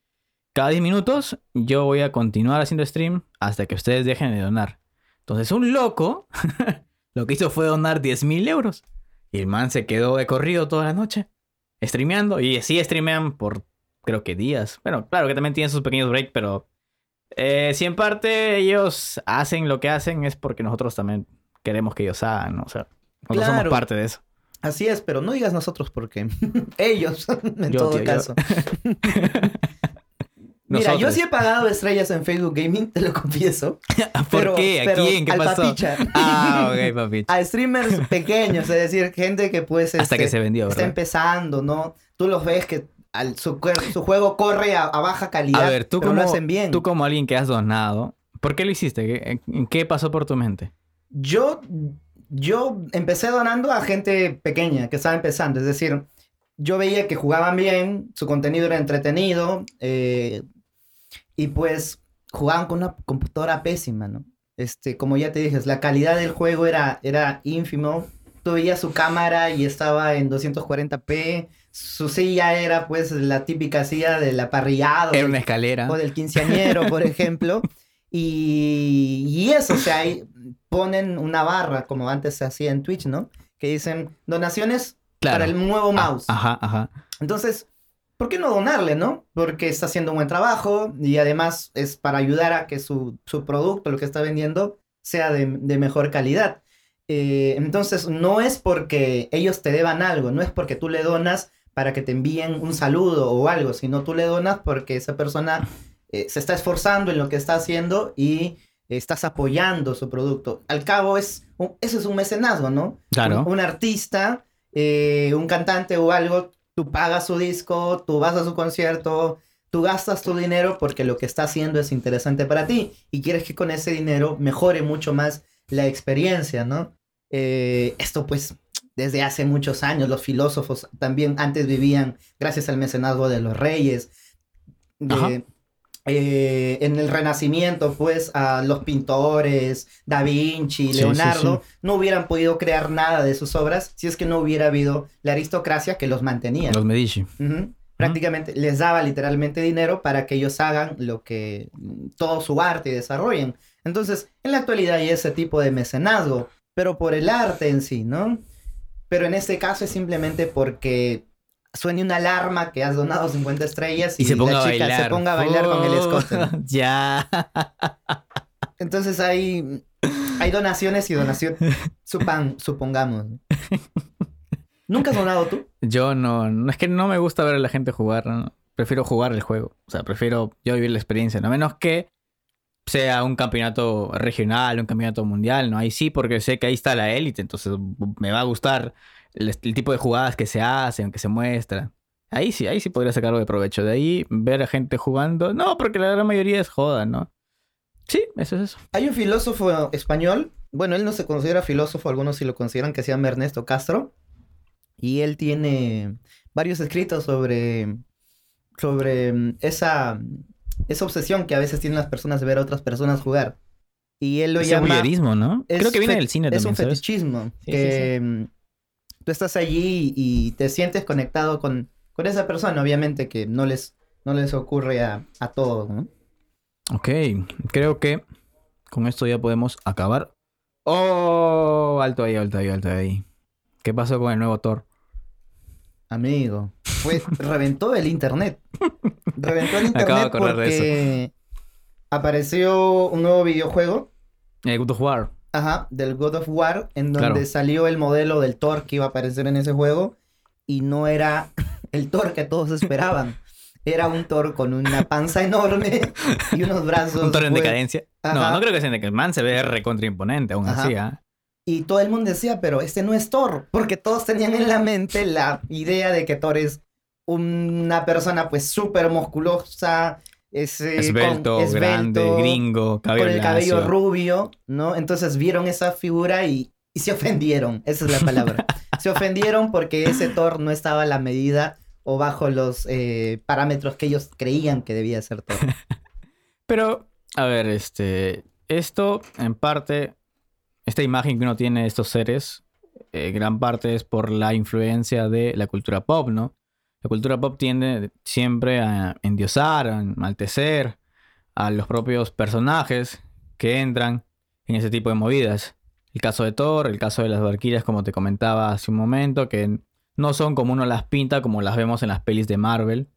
A: cada 10 minutos, yo voy a continuar haciendo stream hasta que ustedes dejen de donar. Entonces, un loco lo que hizo fue donar 10 mil euros. Y el man se quedó de corrido toda la noche, streameando. Y sí streamean por, creo que días. Bueno, claro que también tienen sus pequeños breaks, pero eh, si en parte ellos hacen lo que hacen es porque nosotros también queremos que ellos hagan, ¿no? O sea, nosotros somos parte de eso.
B: Así es, pero no digas nosotros porque ellos, en
A: Yo,
B: todo
A: tío, yo.
B: caso. Mira, yo sí he pagado estrellas en Facebook Gaming, te lo confieso.
A: ¿Por
B: pero-
A: qué? ¿A
B: pero
A: quién? ¿Qué
B: al
A: pasó?
B: papicha.
A: Ah, ok.
B: A streamers pequeños, es decir, gente que pues
A: Hasta que
B: este,
A: se vendió,
B: está empezando, ¿no? Tú los ves que al- su, su juego corre a, a baja calidad,
A: A ver, tú
B: pero
A: como,
B: lo hacen bien.
A: tú como alguien que has donado, ¿por qué lo hiciste? ¿Qué, ¿Qué pasó por tu mente?
B: Yo, yo empecé donando a gente pequeña que estaba empezando. Es decir, yo veía que jugaban bien, su contenido era entretenido, eh, y pues jugaban con una computadora pésima, ¿no? Este, como ya te dije, la calidad del juego era, era ínfimo. Tú veías su cámara y estaba en 240p. Su silla era pues la típica silla de la parrillada.
A: Era una escalera.
B: O del quinceañero, por ejemplo. Y, y eso, o sea, ahí ponen una barra, como antes se hacía en Twitch, ¿no? Que dicen donaciones
A: Claro.
B: para el nuevo
A: Ah,
B: mouse.
A: Ajá, ajá.
B: Entonces, ¿por qué no donarle, no? Porque está haciendo un buen trabajo y además es para ayudar a que su, su producto, lo que está vendiendo, sea de, de mejor calidad. Eh, entonces, no es porque ellos te deban algo, no es porque tú le donas para que te envíen un saludo o algo, sino tú le donas porque esa persona eh, se está esforzando en lo que está haciendo y estás apoyando su producto. Al cabo, es un- eso es un mecenazgo, ¿no?
A: Claro.
B: Un, un artista, eh, un cantante o algo, tú pagas su disco, tú vas a su concierto, tú gastas tu dinero porque lo que está haciendo es interesante para ti y quieres que con ese dinero mejore mucho más la experiencia, ¿no? Eh, esto pues desde hace muchos años los filósofos también antes vivían gracias al mecenazgo de los reyes. de- eh, en el Renacimiento, pues, a los pintores, Da Vinci,
A: Sí, sí,
B: Leonardo, no hubieran podido crear nada de sus obras si es que no hubiera habido la aristocracia que los mantenía.
A: Los Medici.
B: Ujú. Prácticamente les daba literalmente dinero para que ellos hagan lo que todo su arte y desarrollen. Entonces, en la actualidad hay ese tipo de mecenazgo, pero por el arte en sí, ¿no? Pero en este caso es simplemente porque suene una alarma que has donado 50 estrellas y,
A: Y se ponga
B: la
A: a
B: chica
A: bailar.
B: se ponga a bailar con el escote.
A: ya.
B: Entonces hay, hay donaciones y donaciones, supan, supongamos. ¿Nunca has donado tú?
A: Yo no, no es que no me gusta ver a la gente jugar, ¿no? prefiero jugar el juego, o sea, prefiero yo vivir la experiencia, no menos que sea un campeonato regional, un campeonato mundial, no ahí sí porque sé que ahí está la élite, entonces me va a gustar el, tipo de jugadas que se hacen, que se muestran. Ahí sí, ahí sí podría sacar algo de provecho. De ahí ver a gente jugando. No, porque la gran mayoría es joda, ¿no? Sí, eso es eso.
B: Hay un filósofo español, bueno, él no se considera filósofo, algunos sí lo consideran, que se llama Ernesto Castro. Y él tiene varios escritos sobre, sobre mm, esa, esa obsesión que a veces tienen las personas de ver a otras personas jugar. Y él lo
A: Ese
B: llama...
A: ¿no?
B: es
A: Creo que viene del cine
B: Es
A: también,
B: un
A: ¿sabes?
B: fetichismo.
A: Sí,
B: que mm, tú estás allí y te sientes conectado con, con esa persona, obviamente que no les, no les ocurre a, a todos, ¿no?
A: Ok, creo que con esto ya podemos acabar. ¡Oh! Alto ahí, alto ahí, alto ahí. ¿Qué pasó con el nuevo Thor?
B: Amigo, pues reventó el internet. Reventó el
A: Me acabo de
B: internet
A: acordar de
B: porque apareció un nuevo videojuego,
A: El God of War.
B: ajá, del God of War, en donde
A: Claro.
B: salió el modelo del Thor que iba a aparecer en ese juego y no era el Thor que todos esperaban. Era un Thor con una panza enorme y unos brazos.
A: Un Thor en
B: pues,
A: decadencia. No,
B: Ajá.
A: no creo que sea en decadencia. El man se ve recontra imponente aún
B: Ajá.
A: así, ¿ah?
B: Y todo el mundo decía, pero este no es Thor, porque todos tenían en la mente la idea de que Thor es una persona pues súper musculosa, es, eh,
A: Esbelto,
B: con-
A: grande, gringo, cabello
B: con el cabello
A: lacio.
B: rubio, ¿no? Entonces vieron esa figura y, y se ofendieron, esa es la palabra. se ofendieron porque ese Thor no estaba a la medida o bajo los eh, parámetros que ellos creían que debía ser Thor.
A: Pero, a ver, este. Esto, en parte, esta imagen que uno tiene de estos seres, eh, gran parte es por la influencia de la cultura pop, ¿no? La cultura pop tiende siempre a endiosar, a enaltecer a los propios personajes que entran en ese tipo de movidas. El caso de Thor, el caso de las Valkyrias, como te comentaba hace un momento, que no son como uno las pinta, como las vemos en las pelis de Marvel.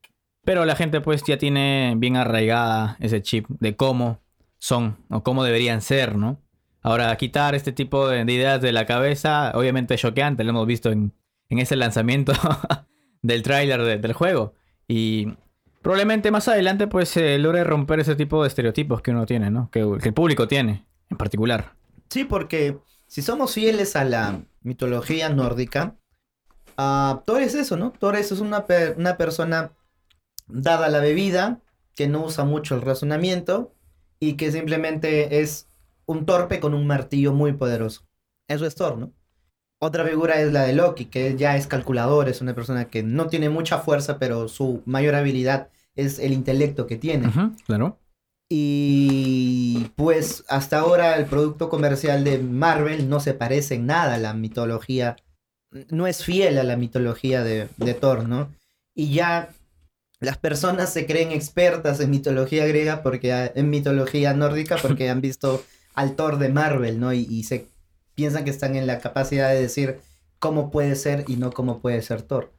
A: Pero la gente pues ya tiene bien arraigada ese chip de cómo son o cómo deberían ser, ¿no? Ahora, quitar este tipo de, de ideas de la cabeza, obviamente es choqueante, lo hemos visto en, en ese lanzamiento del tráiler de- del juego. Y probablemente más adelante pues se logre romper ese tipo de estereotipos que uno tiene, ¿no? Que, el público tiene, en particular.
B: Sí, porque si somos fieles a la mitología nórdica, ah, Thor es eso, ¿no? Thor es una, una persona dada la bebida, que no usa mucho el razonamiento y que simplemente es un torpe con un martillo muy poderoso. Eso es Thor, ¿no? Otra figura es la de Loki, que ya es calculador, es una persona que no tiene mucha fuerza, pero su mayor habilidad es el intelecto que tiene.
A: Ujú, claro.
B: Y pues hasta ahora el producto comercial de Marvel no se parece en nada a la mitología, no es fiel a la mitología de, de Thor, ¿no? Y ya las personas se creen expertas en mitología griega porque en mitología nórdica porque han visto al Thor de Marvel, ¿no? Y, y se piensan que están en la capacidad de decir cómo puede ser y no cómo puede ser Thor.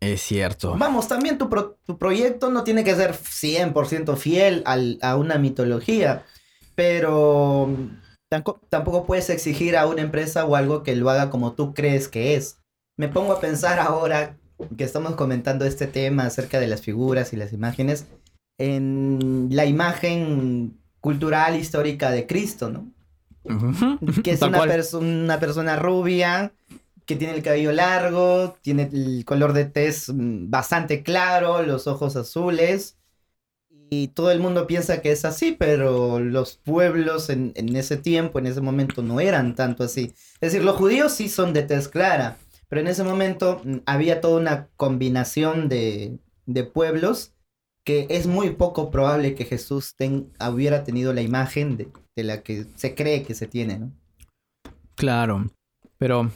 A: Es cierto.
B: Vamos, también tu, pro- tu proyecto no tiene que ser 100% fiel al- a una mitología, pero tamco- tampoco puedes exigir a una empresa o algo que lo haga como tú crees que es. Me pongo a pensar ahora que estamos comentando este tema acerca de las figuras y las imágenes, en la imagen cultural histórica de Cristo, ¿no? Que es una,
A: cual.
B: perso- una persona rubia, que tiene el cabello largo, tiene el color de tez mm, bastante claro, los ojos azules. Y todo el mundo piensa que es así, pero los pueblos en, en ese tiempo, en ese momento, no eran tanto así. Es decir, los judíos sí son de tez clara, pero en ese momento mm, había toda una combinación de, de pueblos que es muy poco probable que Jesús ten- hubiera tenido la imagen de, de la que se cree que se tiene, ¿no?
A: Claro. Pero,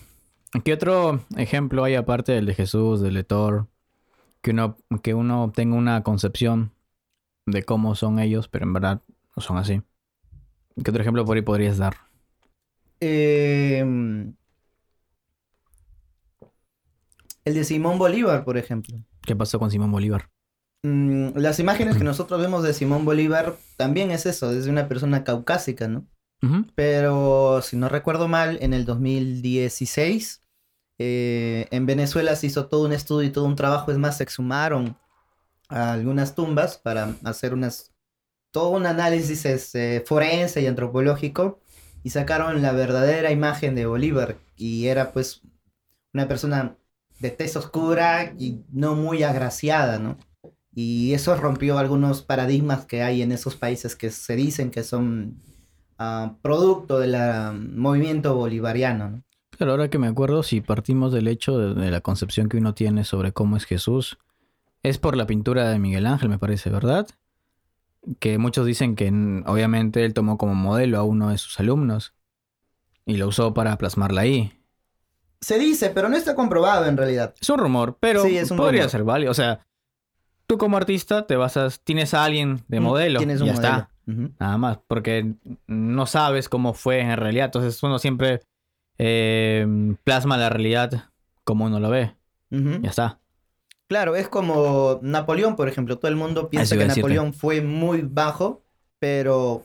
A: ¿qué otro ejemplo hay aparte del de Jesús, del de Thor? Que uno, que uno tenga una concepción de cómo son ellos, pero en verdad no son así. ¿Qué otro ejemplo por ahí podrías dar?
B: Em, el de Simón Bolívar, por ejemplo.
A: ¿Qué pasó con Simón Bolívar?
B: Mm, las imágenes que nosotros vemos de Simón Bolívar también es eso, es de una persona caucásica, ¿no? Pero si no recuerdo mal, en el 2016 eh, en Venezuela se hizo todo un estudio y todo un trabajo, es más, se exhumaron a algunas tumbas para hacer unas, todo un análisis este, forense y antropológico y sacaron la verdadera imagen de Bolívar y era pues una persona de tez oscura y no muy agraciada, ¿no? Y eso rompió algunos paradigmas que hay en esos países que se dicen que son ah, producto del movimiento bolivariano, ¿no?
A: Pero ahora que me acuerdo, si partimos del hecho de, de la concepción que uno tiene sobre cómo es Jesús, es por la pintura de Miguel Ángel, me parece, ¿verdad? Que muchos dicen que obviamente él tomó como modelo a uno de sus alumnos y lo usó para plasmarla ahí.
B: Se dice, pero no está comprobado en realidad.
A: Es un rumor, pero
B: Sí, es un
A: podría
B: rumor.
A: ser válido. O sea, tú como artista te basas, tienes a alguien de
B: Mm,
A: modelo
B: Tienes un
A: ya
B: modelo.
A: está. Nada más, porque no sabes cómo fue en realidad. Entonces uno siempre eh, plasma la realidad como uno lo ve. Ya está.
B: Claro, es como Napoleón, por ejemplo. Todo el mundo piensa que
A: a.
B: Napoleón fue muy bajo, pero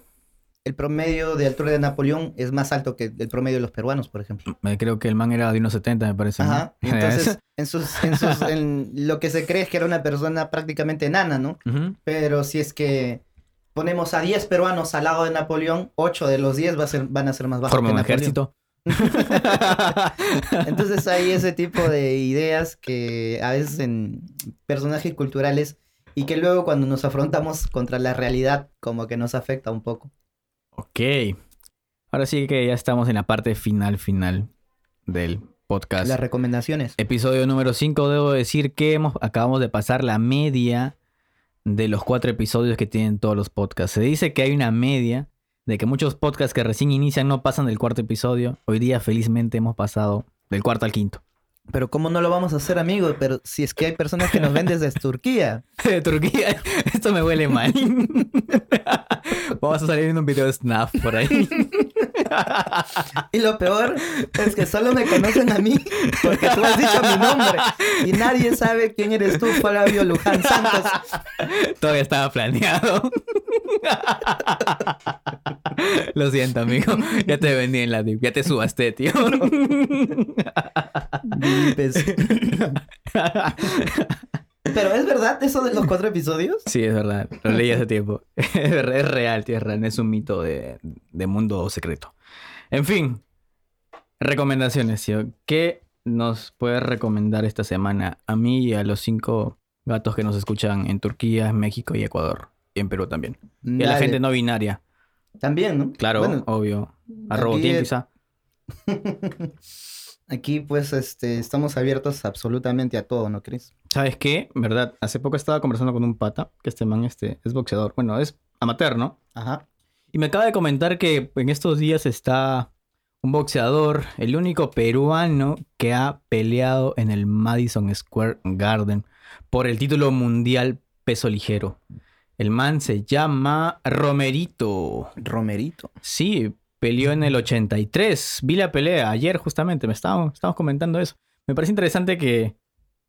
B: el promedio de altura de Napoleón es más alto que el promedio de los peruanos, por ejemplo.
A: Eh, Creo que el man era de unos 70, me parece. ¿no?
B: Ajá. Entonces, en sus, en sus, en lo que se cree es que era una persona prácticamente enana, ¿no? Pero si es que ponemos a 10 peruanos al lado de Napoleón, 8 de los 10 va a ser, van a ser más bajos
A: Forma
B: que
A: un
B: Napoleón.
A: ejército.
B: Entonces hay ese tipo de ideas que a veces en personajes culturales y que luego cuando nos afrontamos contra la realidad como que nos afecta un poco.
A: Ok. Ahora sí que ya estamos en la parte final, final del podcast.
B: Las recomendaciones.
A: Episodio número 5, debo decir que hemos, acabamos de pasar la media de los cuatro episodios que tienen todos los podcasts. Se dice que hay una media de que muchos podcasts que recién inician no pasan del cuarto episodio. Hoy día felizmente hemos pasado del cuarto al quinto.
B: Pero ¿cómo no lo vamos a hacer, amigos? Pero si es que hay personas que nos ven desde Turquía.
A: De Turquía, esto me huele mal. Vamos a salir en un video de Snap por ahí.
B: Y lo peor es que solo me conocen a mí porque tú has dicho mi nombre. Y nadie sabe quién eres tú, Flavio Luján Santos.
A: Todavía estaba planeado. Lo siento, amigo. Ya te vendí en la dip. Ya te subaste, tío.
B: Pero es verdad eso de los cuatro episodios.
A: Sí, es verdad. Lo leí hace tiempo. Es real, tío, es real. Es un mito de, de mundo secreto. En fin. Recomendaciones, tío. ¿Qué nos puedes recomendar esta semana a mí y a los cinco gatos que nos escuchan en Turquía, México y Ecuador? Y en Perú también. Y a la
B: Dale.
A: gente no binaria.
B: También, ¿no?
A: Claro,
B: Bueno,
A: obvio. A
B: aquí
A: Robotín,
B: es-
A: quizá.
B: Aquí, pues, este, estamos abiertos absolutamente a todo, ¿no crees?
A: ¿Sabes qué? ¿Verdad? Hace poco estaba conversando con un pata, que este man este, es boxeador. Bueno, es amateur, ¿no?
B: Ajá.
A: Y me acaba de comentar que en estos días está un boxeador, el único peruano que ha peleado en el Madison Square Garden por el título mundial peso ligero. El man se llama Romerito.
B: Romerito.
A: Sí, peleó en el 83. Vi la pelea ayer justamente, me estábamos, estábamos comentando eso. Me parece interesante que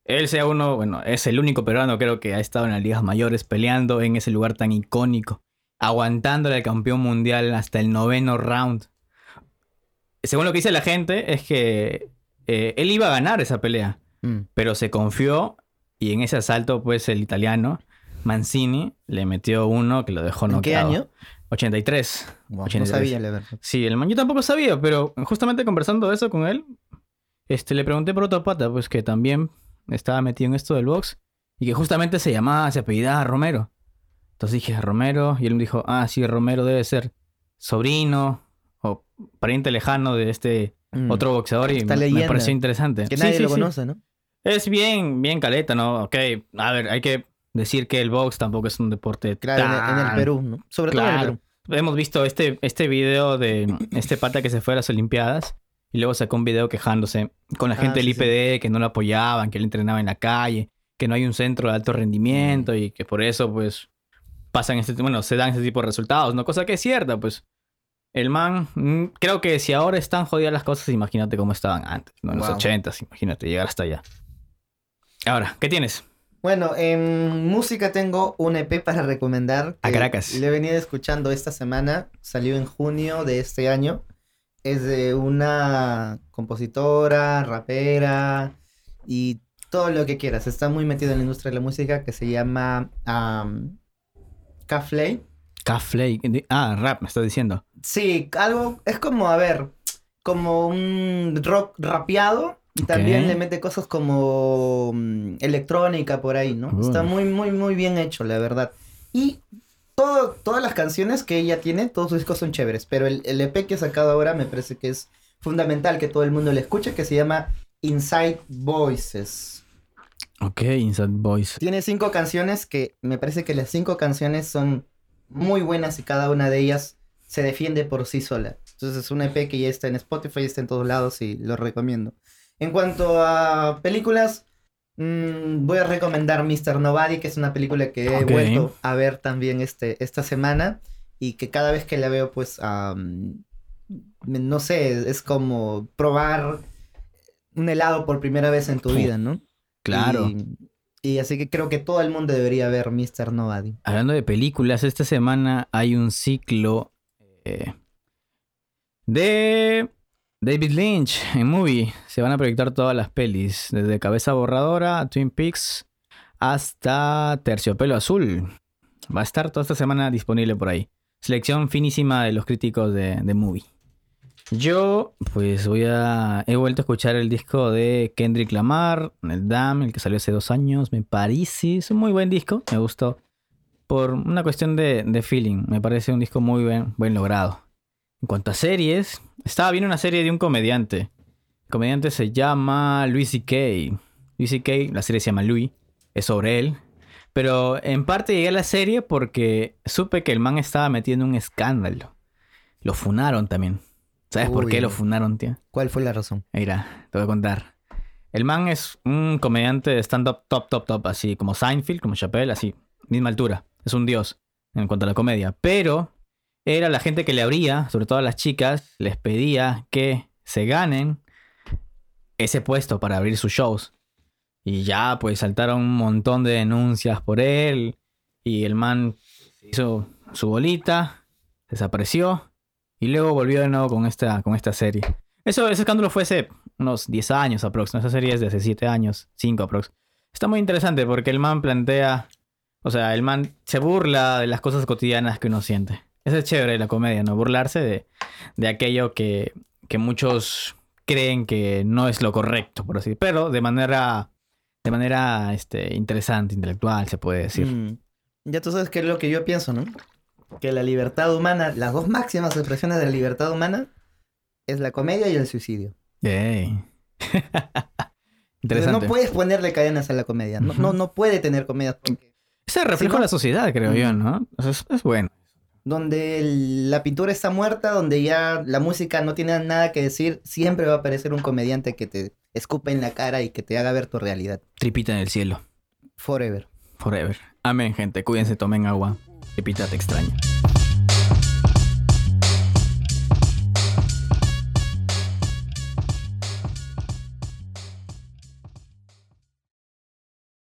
A: él sea uno, bueno, es el único peruano creo que ha estado en las ligas mayores peleando en ese lugar tan icónico, aguantándole al campeón mundial hasta el noveno round. Según lo que dice la gente, es que eh, él iba a ganar esa pelea,
B: Mm.
A: pero se confió y en ese asalto, pues el italiano Mancini le metió uno que lo dejó
B: ¿En qué año?
A: 83.
B: Wow, no
A: 83.
B: sabía, la verdad.
A: Sí, el man yo tampoco sabía, pero justamente conversando eso con él, este, le pregunté por otro pata, pues que también estaba metido en esto del box y que justamente se llamaba, se apellidaba Romero. Entonces dije, Romero, y él me dijo, ah, sí, Romero debe ser sobrino o pariente lejano de este
B: Mm.
A: otro boxeador y me- pareció interesante.
B: Que nadie
A: sí,
B: lo
A: sí.
B: conoce, ¿no?
A: Es bien, bien caleta, ¿no? Ok, a ver, hay que decir que el box tampoco es un deporte
B: Claro, en el, en el
A: tan
B: Perú, ¿no? Sobre todo en el
A: Claro.
B: Perú.
A: Hemos visto este, este video de este pata que se fue a las Olimpiadas y luego sacó un video quejándose con la
B: Ah,
A: gente del. IPD que no lo apoyaban, que él entrenaba en la calle, que no hay un centro de alto
B: Mm.
A: rendimiento y que por eso pues pasan este bueno, se dan este tipo de resultados, ¿no? Cosa que es cierta, pues. El man, mm, creo que si ahora están jodidas las cosas, imagínate cómo estaban antes, ¿no? En los
B: Wow.
A: ochentas, imagínate, llegar hasta allá. Ahora, ¿qué tienes?
B: Bueno, en música tengo un EP para recomendar.
A: A Caracas.
B: Le he venido escuchando esta semana. Salió en junio de este año. Es de una compositora, rapera y todo lo que quieras. Está muy metido en la industria de la música que se llama um, Caflay.
A: Caflay. Ah, rap, me estás diciendo.
B: Sí, algo, es como, a ver, como un rock rapeado, Y también le mete cosas como mm, electrónica por ahí, ¿no? Está
A: Uy.
B: muy, muy, muy bien hecho, la verdad. Y todo, todas las canciones que ella tiene, todos sus discos son chéveres, pero el, el EP que ha sacado ahora me parece que es fundamental que todo el mundo le escuche, que se llama Inside Voices.
A: Ok, Inside Voice.
B: Tiene cinco canciones que me parece que las cinco canciones son muy buenas y cada una de ellas se defiende por sí sola. Entonces es un EP que ya está en Spotify, está en todos lados y lo recomiendo. En cuanto a películas, mm, voy a recomendar Mr. Nobody, que es una película que he vuelto a ver también este, esta semana y que cada vez que la veo, pues, am, no sé, es como probar un helado por primera vez en tu vida, ¿no?
A: Claro.
B: Y, y así que creo que todo el mundo debería ver Mr. Nobody.
A: Hablando de películas, esta semana hay un ciclo eh, de David Lynch en movie. Se van a proyectar todas las pelis, desde Cabeza Borradora, Twin Peaks, hasta Terciopelo Azul. Va a estar toda esta semana disponible por ahí. Selección finísima de los críticos de, de movie. Yo, pues voy a. He vuelto a escuchar el disco de Kendrick Lamar, el Dam, el que salió hace dos años. Me parece. Es un muy buen disco. Me gustó por una cuestión de, feeling. Me parece un disco muy bien, buen logrado. En cuanto a series, estaba viendo una serie de un comediante. El comediante se llama Louis C.K. Louis C.K., la serie se llama Louis, es sobre él. Pero en parte llegué a la serie porque supe que el man estaba metiendo un escándalo. Lo funaron también. ¿Sabes por qué lo funaron, tío?
B: ¿Cuál fue la razón?
A: Mira, te voy a contar. El man es un comediante de stand-up top, top, top, así como Seinfeld, como Chappelle, así, misma altura. Es un dios en cuanto a la comedia. Pero era la gente que le abría, sobre todo a las chicas, les pedía que se ganen ese puesto para abrir sus shows. Y ya, pues saltaron un montón de denuncias por él. Y el man hizo su bolita, desapareció. Y luego volvió de nuevo con esta, con esta serie. Eso, ese escándalo fue hace unos 10 años aprox. ¿no? Esa serie es de hace 7 años, 5 aprox. Está muy interesante porque el man plantea. O sea, el man se burla de las cosas cotidianas que uno siente. Eso es chévere la comedia, ¿no? Burlarse de, de aquello que, que muchos creen que no es lo correcto, por así Pero de manera. De manera este, interesante, intelectual, se puede decir.
B: Mm. Ya tú sabes qué es lo que yo pienso, ¿no? Que la libertad humana, las dos máximas expresiones de la libertad humana es la comedia y el suicidio.
A: Yay. Interesante.
B: no puedes ponerle cadenas a la comedia. No, no, no puede tener comedia. porque
A: Ese reflejo
B: Si
A: de la sociedad, creo yo, ¿no? Es, es bueno.
B: Donde el- la pintura está muerta, donde ya la música no tiene nada que decir, siempre va a aparecer un comediante que te escupe en la cara y que te haga ver tu realidad.
A: Tripita en el cielo.
B: Forever.
A: Forever. Amén, gente. Cuídense, tomen agua. Tripita te.